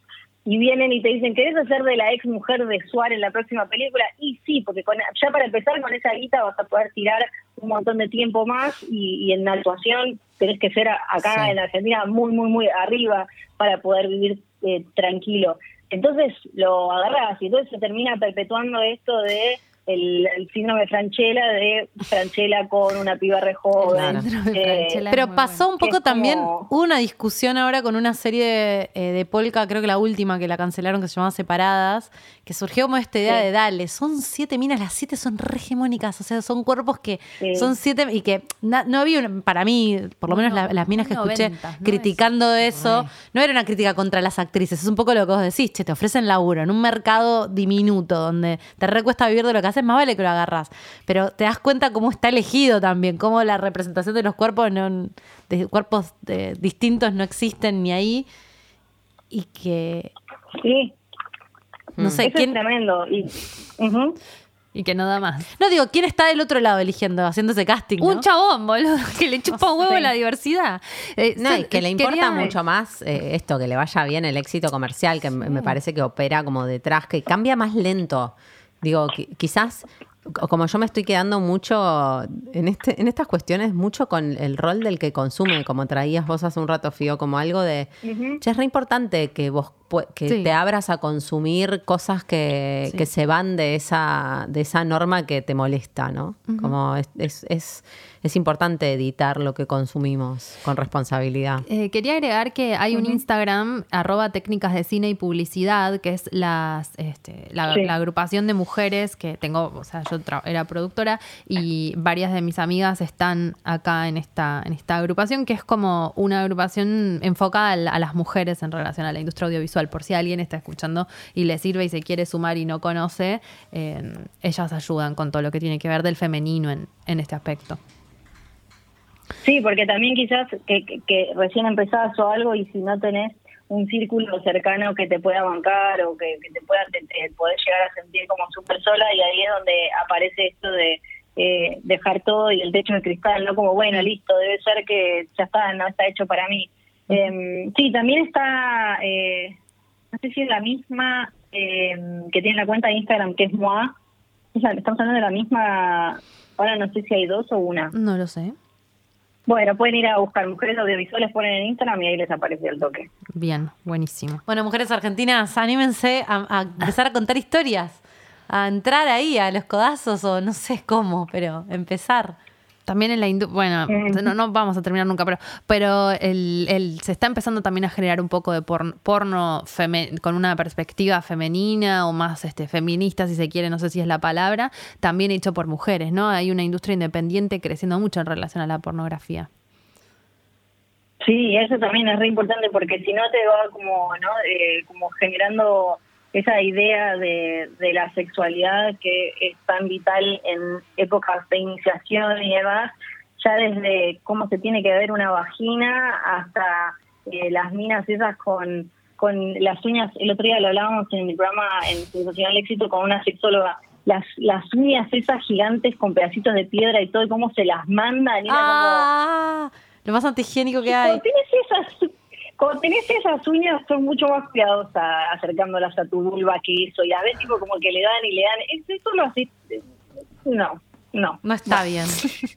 y vienen y te dicen, ¿querés hacer de la ex mujer de Suárez en la próxima película? Y sí, porque con, ya para empezar con esa guita vas a poder tirar un montón de tiempo más y, y en la actuación tenés que ser acá Sí. en Argentina muy, muy, muy arriba para poder vivir eh, tranquilo. Entonces lo agarras y entonces se termina perpetuando esto de el, el síndrome de Franchella de Franchella con una piba re joven. Eh. Pero pasó un poco también, como- hubo una discusión ahora con una serie eh, de Polka, creo que la última que la cancelaron, que se llamaba Separadas, que surgió como esta idea Sí. de dale, son siete minas, las siete son re hegemónicas, o sea, son cuerpos que Sí. son siete y que na- no había, una- para mí, por lo menos la- no- las minas que escuché criticando eso, no era una crítica contra las actrices, es un poco lo que vos decís, che, te ofrecen laburo en un mercado diminuto donde te recuesta vivir de lo que haces, más vale que lo agarras. Pero te das cuenta cómo está elegido también, cómo la representación de los cuerpos, no, de cuerpos eh, distintos no existen ni ahí. Y que, Sí, no sé, eso quién... es tremendo. Y. Y que no da más. No digo, ¿quién está del otro lado eligiendo, haciendo ese casting? ¿no? Un chabón, boludo, [laughs] que le chupa un huevo Sí. la diversidad. Eh, No, y que le importa quería- mucho más eh, esto, que le vaya bien el éxito comercial, que me me parece que opera como detrás, que cambia más lento. Digo, qui- quizás, co- como yo me estoy quedando mucho en, este, en estas cuestiones, mucho con el rol del que consume, como traías vos hace un rato, Fío, como algo de, che, es re importante que vos que Sí. te abras a consumir cosas que, Sí. que se van de esa, de esa norma que te molesta, ¿no? Como es, es, es, es importante editar lo que consumimos con responsabilidad. Eh, quería agregar que hay un Instagram, arroba técnicas de cine y publicidad, que es las, este, la, Sí. la agrupación de mujeres que tengo, o sea, yo era productora y varias de mis amigas están acá en esta, en esta agrupación, que es como una agrupación enfocada a las mujeres en relación a la industria audiovisual. Por si alguien está escuchando y le sirve y se quiere sumar y no conoce, eh, ellas ayudan con todo lo que tiene que ver del femenino en, en este aspecto. Sí, porque también quizás que, que, que recién empezás o algo y si no tenés un círculo cercano que te pueda bancar o que, que te pueda te, te podés llegar a sentir como súper sola y ahí es donde aparece esto de eh, dejar todo y el techo de cristal, no como bueno, listo, debe ser que ya está, no está hecho para mí. Eh, sí, también está, eh, no sé si es la misma eh, que tiene la cuenta de Instagram que es Moa, estamos hablando de la misma, ahora no sé si hay dos o una. No lo sé. Bueno, pueden ir a buscar mujeres audiovisuales, ponen en Instagram y ahí les aparece el toque. Bien, buenísimo. Bueno, mujeres argentinas, anímense a, a empezar a contar historias, a entrar ahí a los codazos o no sé cómo, pero empezar. También en la industria, bueno, no, no vamos a terminar nunca, pero, pero el, el- se está empezando también a generar un poco de porn- porno feme- con una perspectiva femenina o más este, feminista, si se quiere, no sé si es la palabra, también hecho por mujeres, ¿no? Hay una industria independiente creciendo mucho en relación a la pornografía. Sí, eso también es re importante porque si no te va como, ¿no? Eh, como generando esa idea de, de la sexualidad que es tan vital en épocas de iniciación y demás, ya desde cómo se tiene que ver una vagina hasta eh, las minas esas con, con las uñas, el otro día lo hablábamos en mi programa en Sensacional Éxito con una sexóloga, las, las uñas esas gigantes con pedacitos de piedra y todo, y cómo se las mandan, y como... Ah, lo más antihigiénico que hay. Tenés esas, cuando tenés esas uñas, son mucho más cuidadosas acercándolas a tu vulva que eso. Y a veces, tipo, como que le dan y le dan. Es- Eso lo haces. No, no. No está bien.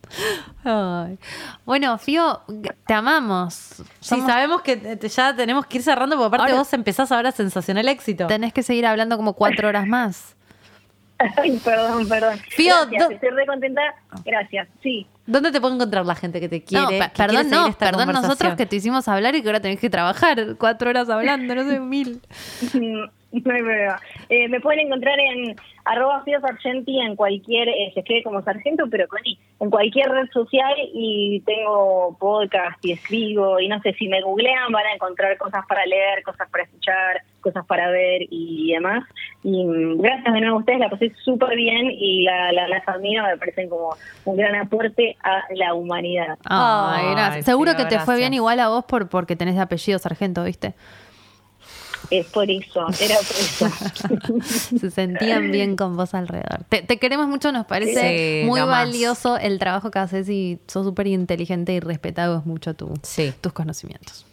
[laughs] Ay. Bueno, Fío, te amamos. Sí, sabemos que te- ya tenemos que ir cerrando, porque aparte Ahora- vos empezás ahora sensacional éxito. Tenés que seguir hablando como cuatro horas más. [laughs] Ay, perdón, perdón. Fío, Gracias, estoy re contenta. Gracias. Sí. ¿Dónde te puede encontrar la gente que te quiere? No, que pe- quiere perdón, no, esta perdón nosotros que te hicimos hablar y que ahora tenés que trabajar cuatro horas hablando, no sé, mil. [laughs] [laughs] No hay problema. Eh, me pueden encontrar en arroba Fío Sargenti en cualquier, eh, se escribe como sargento, pero con I, en cualquier red social y tengo podcast y escribo y no sé, si me googlean van a encontrar cosas para leer, cosas para escuchar, cosas para ver y demás. Y mm, gracias de nuevo a ustedes, la pasé súper bien y la, la, las admiro, me parecen como un gran aporte a la humanidad. Ay, Ay, gracias. Seguro que te fue bien igual a vos por, porque tenés apellido sargento, ¿viste? Es por eso, era por eso. [laughs] Se sentían bien con vos alrededor. Te, te queremos mucho, nos parece Sí, muy más. valioso el trabajo que haces y sos súper inteligente y respetamos mucho tu, Sí. tus conocimientos.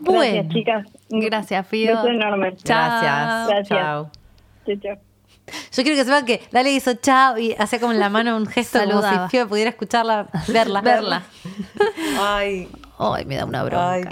Gracias, Bueno, chicas. Gracias, Fío. Beso enorme. Gracias. Gracias. Chao. Chao, chao. yo quiero que sepan que Dale hizo chao y hacía como en la mano un gesto como Saludaba. si Fio pudiera escucharla, verla. Verla. [laughs] Ay, Ay, me da una bronca.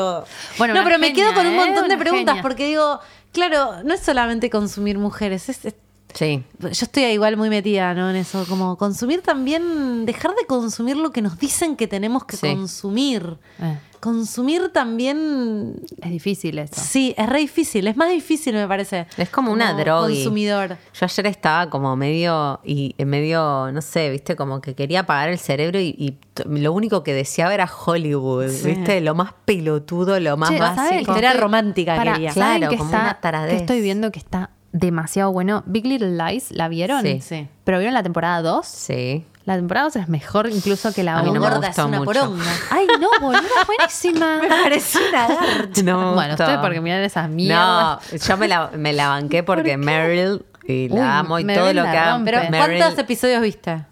Todo. Bueno, no, pero me quedo con un ¿eh? montón de Una preguntas genia. porque digo, claro, no es solamente consumir mujeres, es, es Sí. Yo estoy igual muy metida, ¿no? En eso, como consumir también, dejar de consumir lo que nos dicen que tenemos que Sí. consumir. Eh, Consumir también, es difícil eso. sí, es re difícil, es más difícil me parece. Es como una droga. Consumidor. Yo ayer estaba como medio, y medio, no sé, viste, como que quería apagar el cerebro y, lo único que deseaba era Hollywood, Sí. viste, lo más pelotudo, lo más Che, ¿saben básico. estoy- romántica Pará, quería. ¿saben Claro, que como está- una taradez. que estoy viendo que está demasiado bueno. Big Little Lies, ¿la vieron? Sí. Sí. ¿Pero vieron la temporada 2? Sí. La temporada 2 es mejor incluso que la A mí 1. no me Gorda, gustó es una mucho. poronga. Ay, no, boluda, buenísima. [laughs] Me pareció una garcha. No bueno, gustó. ustedes porque miran esas mierdas. No, yo me la, me la banqué [laughs] porque Meryl y la Uy, amo y Meryl todo lo que haga. rompe. Pero Meryl- ¿cuántos episodios viste?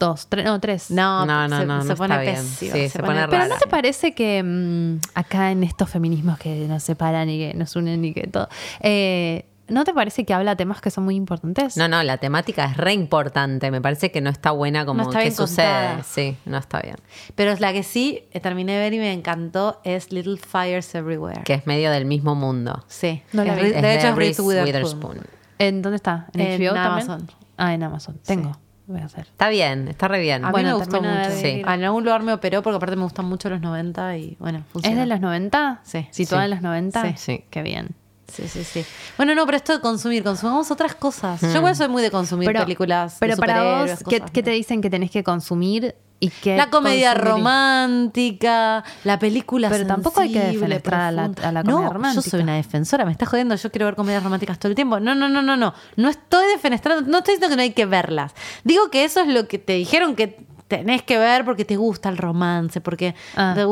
Dos, tres, no, tres. No, No, no, se, no, se no pone está bien. pésimo. Sí, se pone Pero rara. ¿no te parece que mm, acá en estos feminismos que nos separan y que nos unen y que todo, eh, ¿no te parece que habla temas que son muy importantes? No, no, la temática es re importante. Me parece que no está buena como No está que bien sucede. contada. Sí, no está bien. Pero es la que sí eh, terminé de ver y me encantó es Little Fires Everywhere. Que es medio del mismo mundo. Sí. No la Es. Re- Es de hecho es Reese Witherspoon. Witherspoon. ¿En dónde está? ¿En, En HBO también? Amazon. Ah, en Amazon. Tengo. Voy a hacer. Está bien, está re bien. A mí Bueno, me gustó mucho. Sí. En algún lugar me operó porque aparte me gustan mucho los 90 y bueno, funciona. ¿Es de los 90? Sí. ¿Situada Sí. en los 90? Sí. Sí. Qué bien. Sí, sí, sí. Bueno, no, pero esto de consumir, consumamos otras cosas. Yo igual soy muy de consumir películas. pero de para vos, ¿qué, cosas, qué ¿no? te dicen que tenés que consumir y qué La comedia consumir? romántica, la película Pero tampoco hay que defenestrar a la- profunda. a la comedia no, romántica. yo soy una defensora, me estás jodiendo, yo quiero ver comedias románticas todo el tiempo. No, no, no, no, no. No estoy defenestrando, no estoy diciendo que no hay que verlas. Digo que eso es lo que te dijeron que tenés que ver porque te gusta el romance, porque Ah. te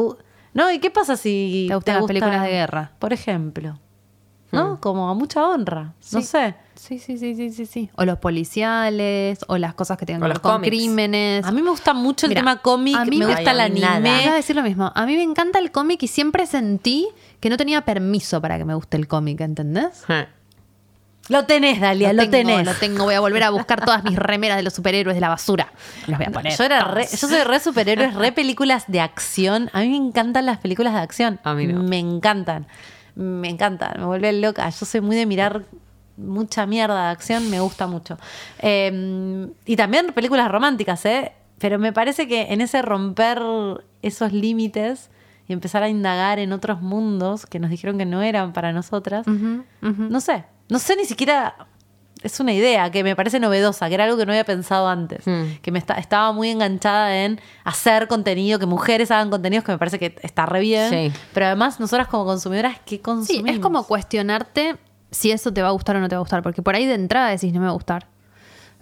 No, ¿y qué pasa si Te gustan las películas de guerra. Por ejemplo. ¿No? Como a mucha honra. No sé. Sí, sí, sí, sí, sí, sí. O los policiales, o las cosas que tengan que ver con cómics. crímenes. A mí me gusta mucho el Mira, tema cómic, a mí me gusta el anime. Iba a decir lo mismo. A mí me encanta el cómic y siempre sentí que no tenía permiso para que me guste el cómic, ¿entendés? Lo tenés, Dalia, lo, tengo, tenés. Lo tengo, voy a volver a buscar todas mis remeras de los superhéroes de la basura. Los voy a poner. Yo, era re- yo soy re superhéroes, re películas de acción. A mí me encantan las películas de acción. A mí no. Me encantan. Me encantan. Me vuelven loca. Yo soy muy de mirar mucha mierda de acción. Me gusta mucho. Eh, y también películas románticas, ¿eh? Pero me parece que en ese romper esos límites y empezar a indagar en otros mundos que nos dijeron que no eran para nosotras, no sé. No sé ni siquiera. Es una idea que me parece novedosa, que era algo que no había pensado antes. Hmm. Que me está- estaba muy enganchada en hacer contenido, que mujeres hagan contenidos, que me parece que está re bien. Sí. Pero además, nosotras como consumidoras, ¿qué Sí, consumimos? es como cuestionarte si eso te va a gustar o no te va a gustar. Porque por ahí de entrada decís, no me va a gustar.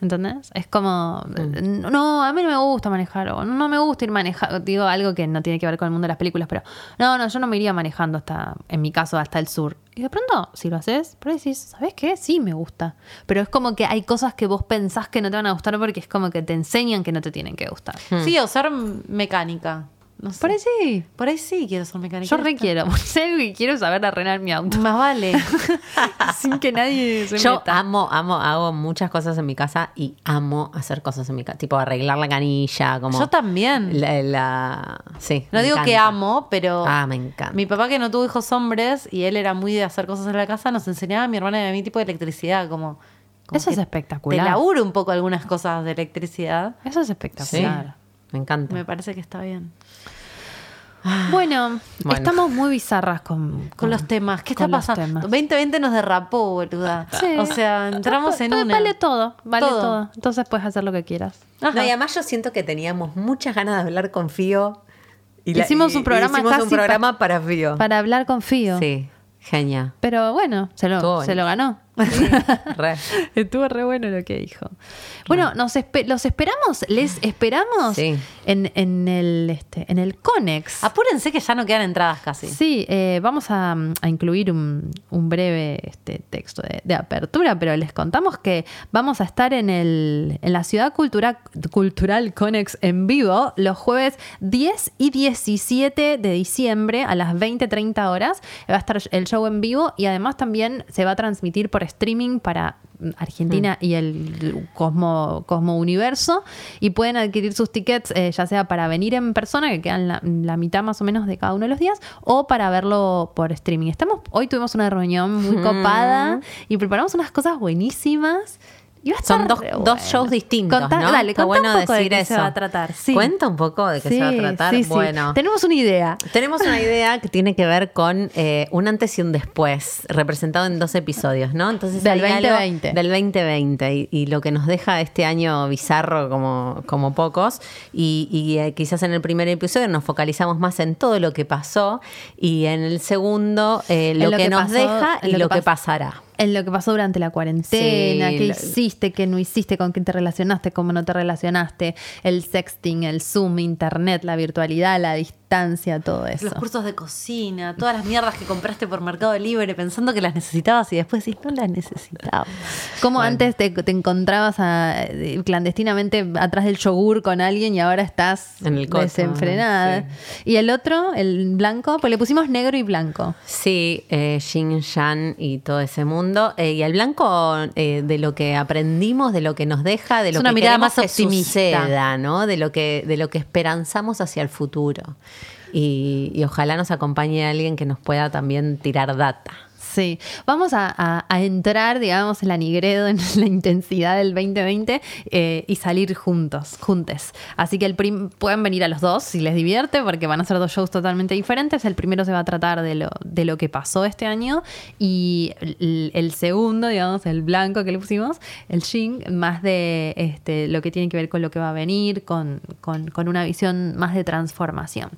¿Entendés? Es como, no, a mí no me gusta manejar, o no me gusta ir manejando, digo algo que no tiene que ver con el mundo de las películas, pero no, no, yo no me iría manejando hasta, en mi caso, hasta el sur. Y de pronto, si lo haces, por ahí decís, ¿sabes qué? Sí, me gusta. Pero es como que hay cosas que vos pensás que no te van a gustar porque es como que te enseñan que no te tienen que gustar. Sí, o ser mecánica. No sé. Por ahí sí. Por ahí sí quiero ser mecánica. Yo re quiero. Algo [laughs] que quiero saber arreglar mi auto. Más vale. [laughs] Sin que nadie se Yo meta. amo, amo, hago muchas cosas en mi casa y amo hacer cosas en mi casa. Tipo arreglar la canilla, como. Yo también. La, la- sí. No digo que amo, pero. Ah, me encanta. Mi papá, que no tuvo hijos hombres y él era muy de hacer cosas en la casa, nos enseñaba a mi hermana y a mí tipo de electricidad, como. como Eso es espectacular. Te laburo un poco algunas cosas de electricidad. Eso es Sí. espectacular. Me encanta. Me parece que está bien. Bueno, Bueno. estamos muy bizarras con, Con los temas. ¿Qué está con los pasando? temas. 2020 nos derrapó, boluda. Sí. O sea, entramos en una. Vale todo, vale Todo. todo. Entonces puedes hacer lo que quieras. Ajá. No, y además yo siento que teníamos muchas ganas de hablar con Fío. Y Hicimos un programa hicimos casi un programa para Fío. Para hablar con Fío. Sí, genia. Pero bueno, se lo, se lo buenísimo. Re. Estuvo re bueno lo que dijo. Bueno, nos espe- los esperamos, les esperamos Sí. en, en el este, en el Conex. Apúrense que ya no quedan entradas casi. Sí, eh, vamos a, a incluir un, un breve este, texto de, de apertura, pero les contamos que vamos a estar en, el, en la Ciudad Cultura- Cultural Conex en vivo los jueves 10 y 17 de diciembre a las 20-30 horas. Va a estar el show en vivo y además también se va a transmitir por streaming para Argentina y el Cosmo, Cosmo Universo y pueden adquirir sus tickets eh, ya sea para venir en persona, que quedan la, la mitad más o menos de cada uno de los días, o para verlo por streaming. Estamos, hoy tuvimos una reunión muy [laughs] copada y preparamos unas cosas buenísimas. Son dos, dos shows distintos, Contá- ¿no? Dale, Está bueno un poco de decir qué eso. se va a tratar. Sí. Cuenta un poco de qué se va a tratar. sí. Bueno. Tenemos una idea. Tenemos una idea que tiene que ver con eh, un antes y un después, representado en dos episodios, ¿no? Entonces Del hay algo 2020. Del 2020 y, y lo que nos deja este año bizarro como, como pocos. Y, y, eh, quizás en el primer episodio nos focalizamos más en todo lo que pasó y en el segundo eh, lo, En lo que, que nos pasó, deja y lo lo que que pas- pasará. En lo que pasó durante la cuarentena, Sí, qué hiciste, qué no hiciste, con quién te relacionaste, cómo no te relacionaste, el sexting, el Zoom, internet, la virtualidad, la distancia, todo eso. Los cursos de cocina, todas las mierdas que compraste por Mercado Libre pensando que las necesitabas y después decís, no las necesitaba. Cómo antes te, te encontrabas a- eh, clandestinamente atrás del yogur con alguien y ahora estás En el coche, desenfrenada. Y el otro, el blanco, pues le pusimos negro y blanco. Sí, eh, Yin, Yang y todo ese mundo. Eh, y el blanco, eh, de lo que aprendimos, de lo que nos deja, de Es lo una que mirada queremos más que optimista. suceda, ¿no? De lo que, de lo que esperanzamos hacia el futuro. Y, y ojalá nos acompañe alguien que nos pueda también tirar data. Sí, vamos a, entrar, digamos, en la nigredo, en [laughs] la intensidad del 2020 eh, y salir juntos, juntes. Así que el prim- pueden venir a los dos si les divierte, porque van a ser dos shows totalmente diferentes. El primero se va a tratar de lo, de lo que pasó este año y el, segundo, digamos, el blanco que le pusimos, el Shin, más de este, lo que tiene que ver con lo que va a venir, con, con- con una visión más de transformación.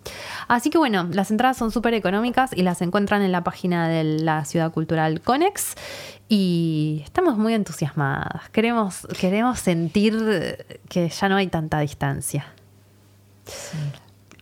Así que bueno, las entradas son súper económicas y las encuentran en la página de la Ciudad Cultural Conex y estamos muy entusiasmadas. Queremos, queremos sentir que ya no hay tanta distancia.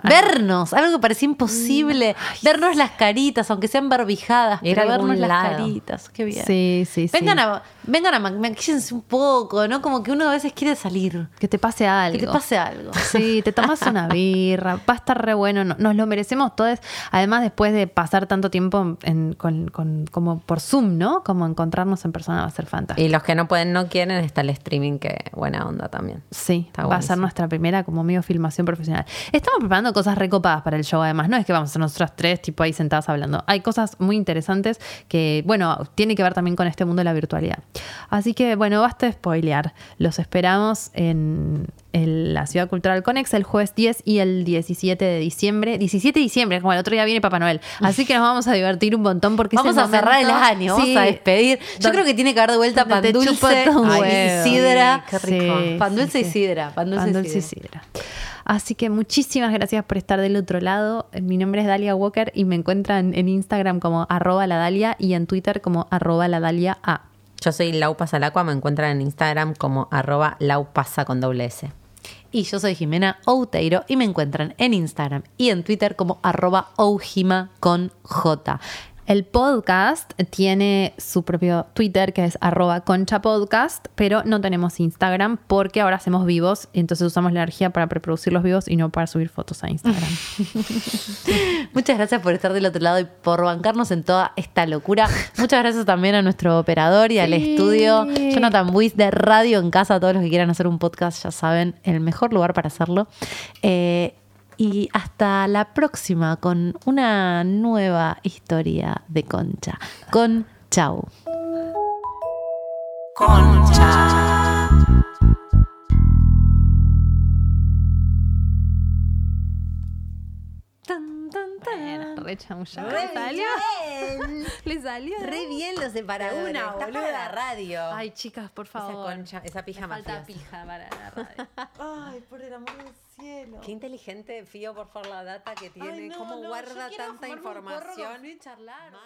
Vernos, algo que parecía imposible. vernos las caritas, aunque sean barbijadas, Ir a pero vernos las lado. caritas. Qué bien. Sí, sí, sí. Vengan a, vengan a ma- maquíllense un poco, ¿no? Como que uno a veces quiere salir. Que te pase algo. Que te pase algo. [laughs] Sí, te tomas una [laughs] birra, va a estar re bueno, no- nos lo merecemos todos. Además, después de pasar tanto tiempo en- con, con- como por Zoom, ¿no? Como encontrarnos en persona va a ser fantástico. Y los que no pueden, no quieren, está el streaming, que buena onda también. Sí, Está va a ser nuestra primera como medio filmación profesional. Estamos preparando cosas recopadas para el show, además. No es que vamos a ser nosotras tres, tipo ahí sentadas hablando. Hay cosas muy interesantes que, bueno, tiene que ver también con este mundo de la virtualidad. Así que, bueno, basta de spoilear. Los esperamos en, en la Ciudad Cultural Conex el jueves 10 y el 17 de diciembre. 17 de diciembre, como el otro día viene Papá Noel. Así que nos vamos a divertir un montón porque Vamos a cerrar el año, vamos Sí. a despedir. Yo Don- creo que tiene que haber de vuelta pan dulce, huevo. sidra. Qué rico. Pan dulce y sidra, y Pan dulce y sidra. Así que muchísimas gracias por estar del otro lado. Mi nombre es Dalia Walker y me encuentran en Instagram como arroba la Dalia y en Twitter como arroba la Dalia A. Yo soy Lau Pasalacua, me encuentran en Instagram como arroba laupasa con doble S. Y yo soy Jimena Outeiro y me encuentran en Instagram y en Twitter como arroba oujima con J. El podcast tiene su propio Twitter que es arroba concha podcast, pero no tenemos Instagram porque ahora hacemos vivos y entonces usamos la energía para preproducir los vivos y no para subir fotos a Instagram. [laughs] Muchas gracias por estar del otro lado y por bancarnos en toda esta locura. Muchas gracias también a nuestro operador y al Sí. estudio Jonathan Buis de Radio en Casa. Todos los que quieran hacer un podcast ya saben, el mejor lugar para hacerlo. Eh, y hasta la próxima con una nueva historia de Concha. Con Chau. Tan, Re chamullado. Re ¿Le salió? bien. [laughs] ¿Le salió? Re bien los separadores. Una, Está para la radio. Ay, chicas, por esa favor. concha, esa pija Me falta pija para la [laughs] radio. Ay, por el amor del cielo. Qué inteligente, Fío, por favor, la data que tiene. Ay, no, ¿Cómo no, guarda tanta fumarme un porro con información? Y charlar. Mal.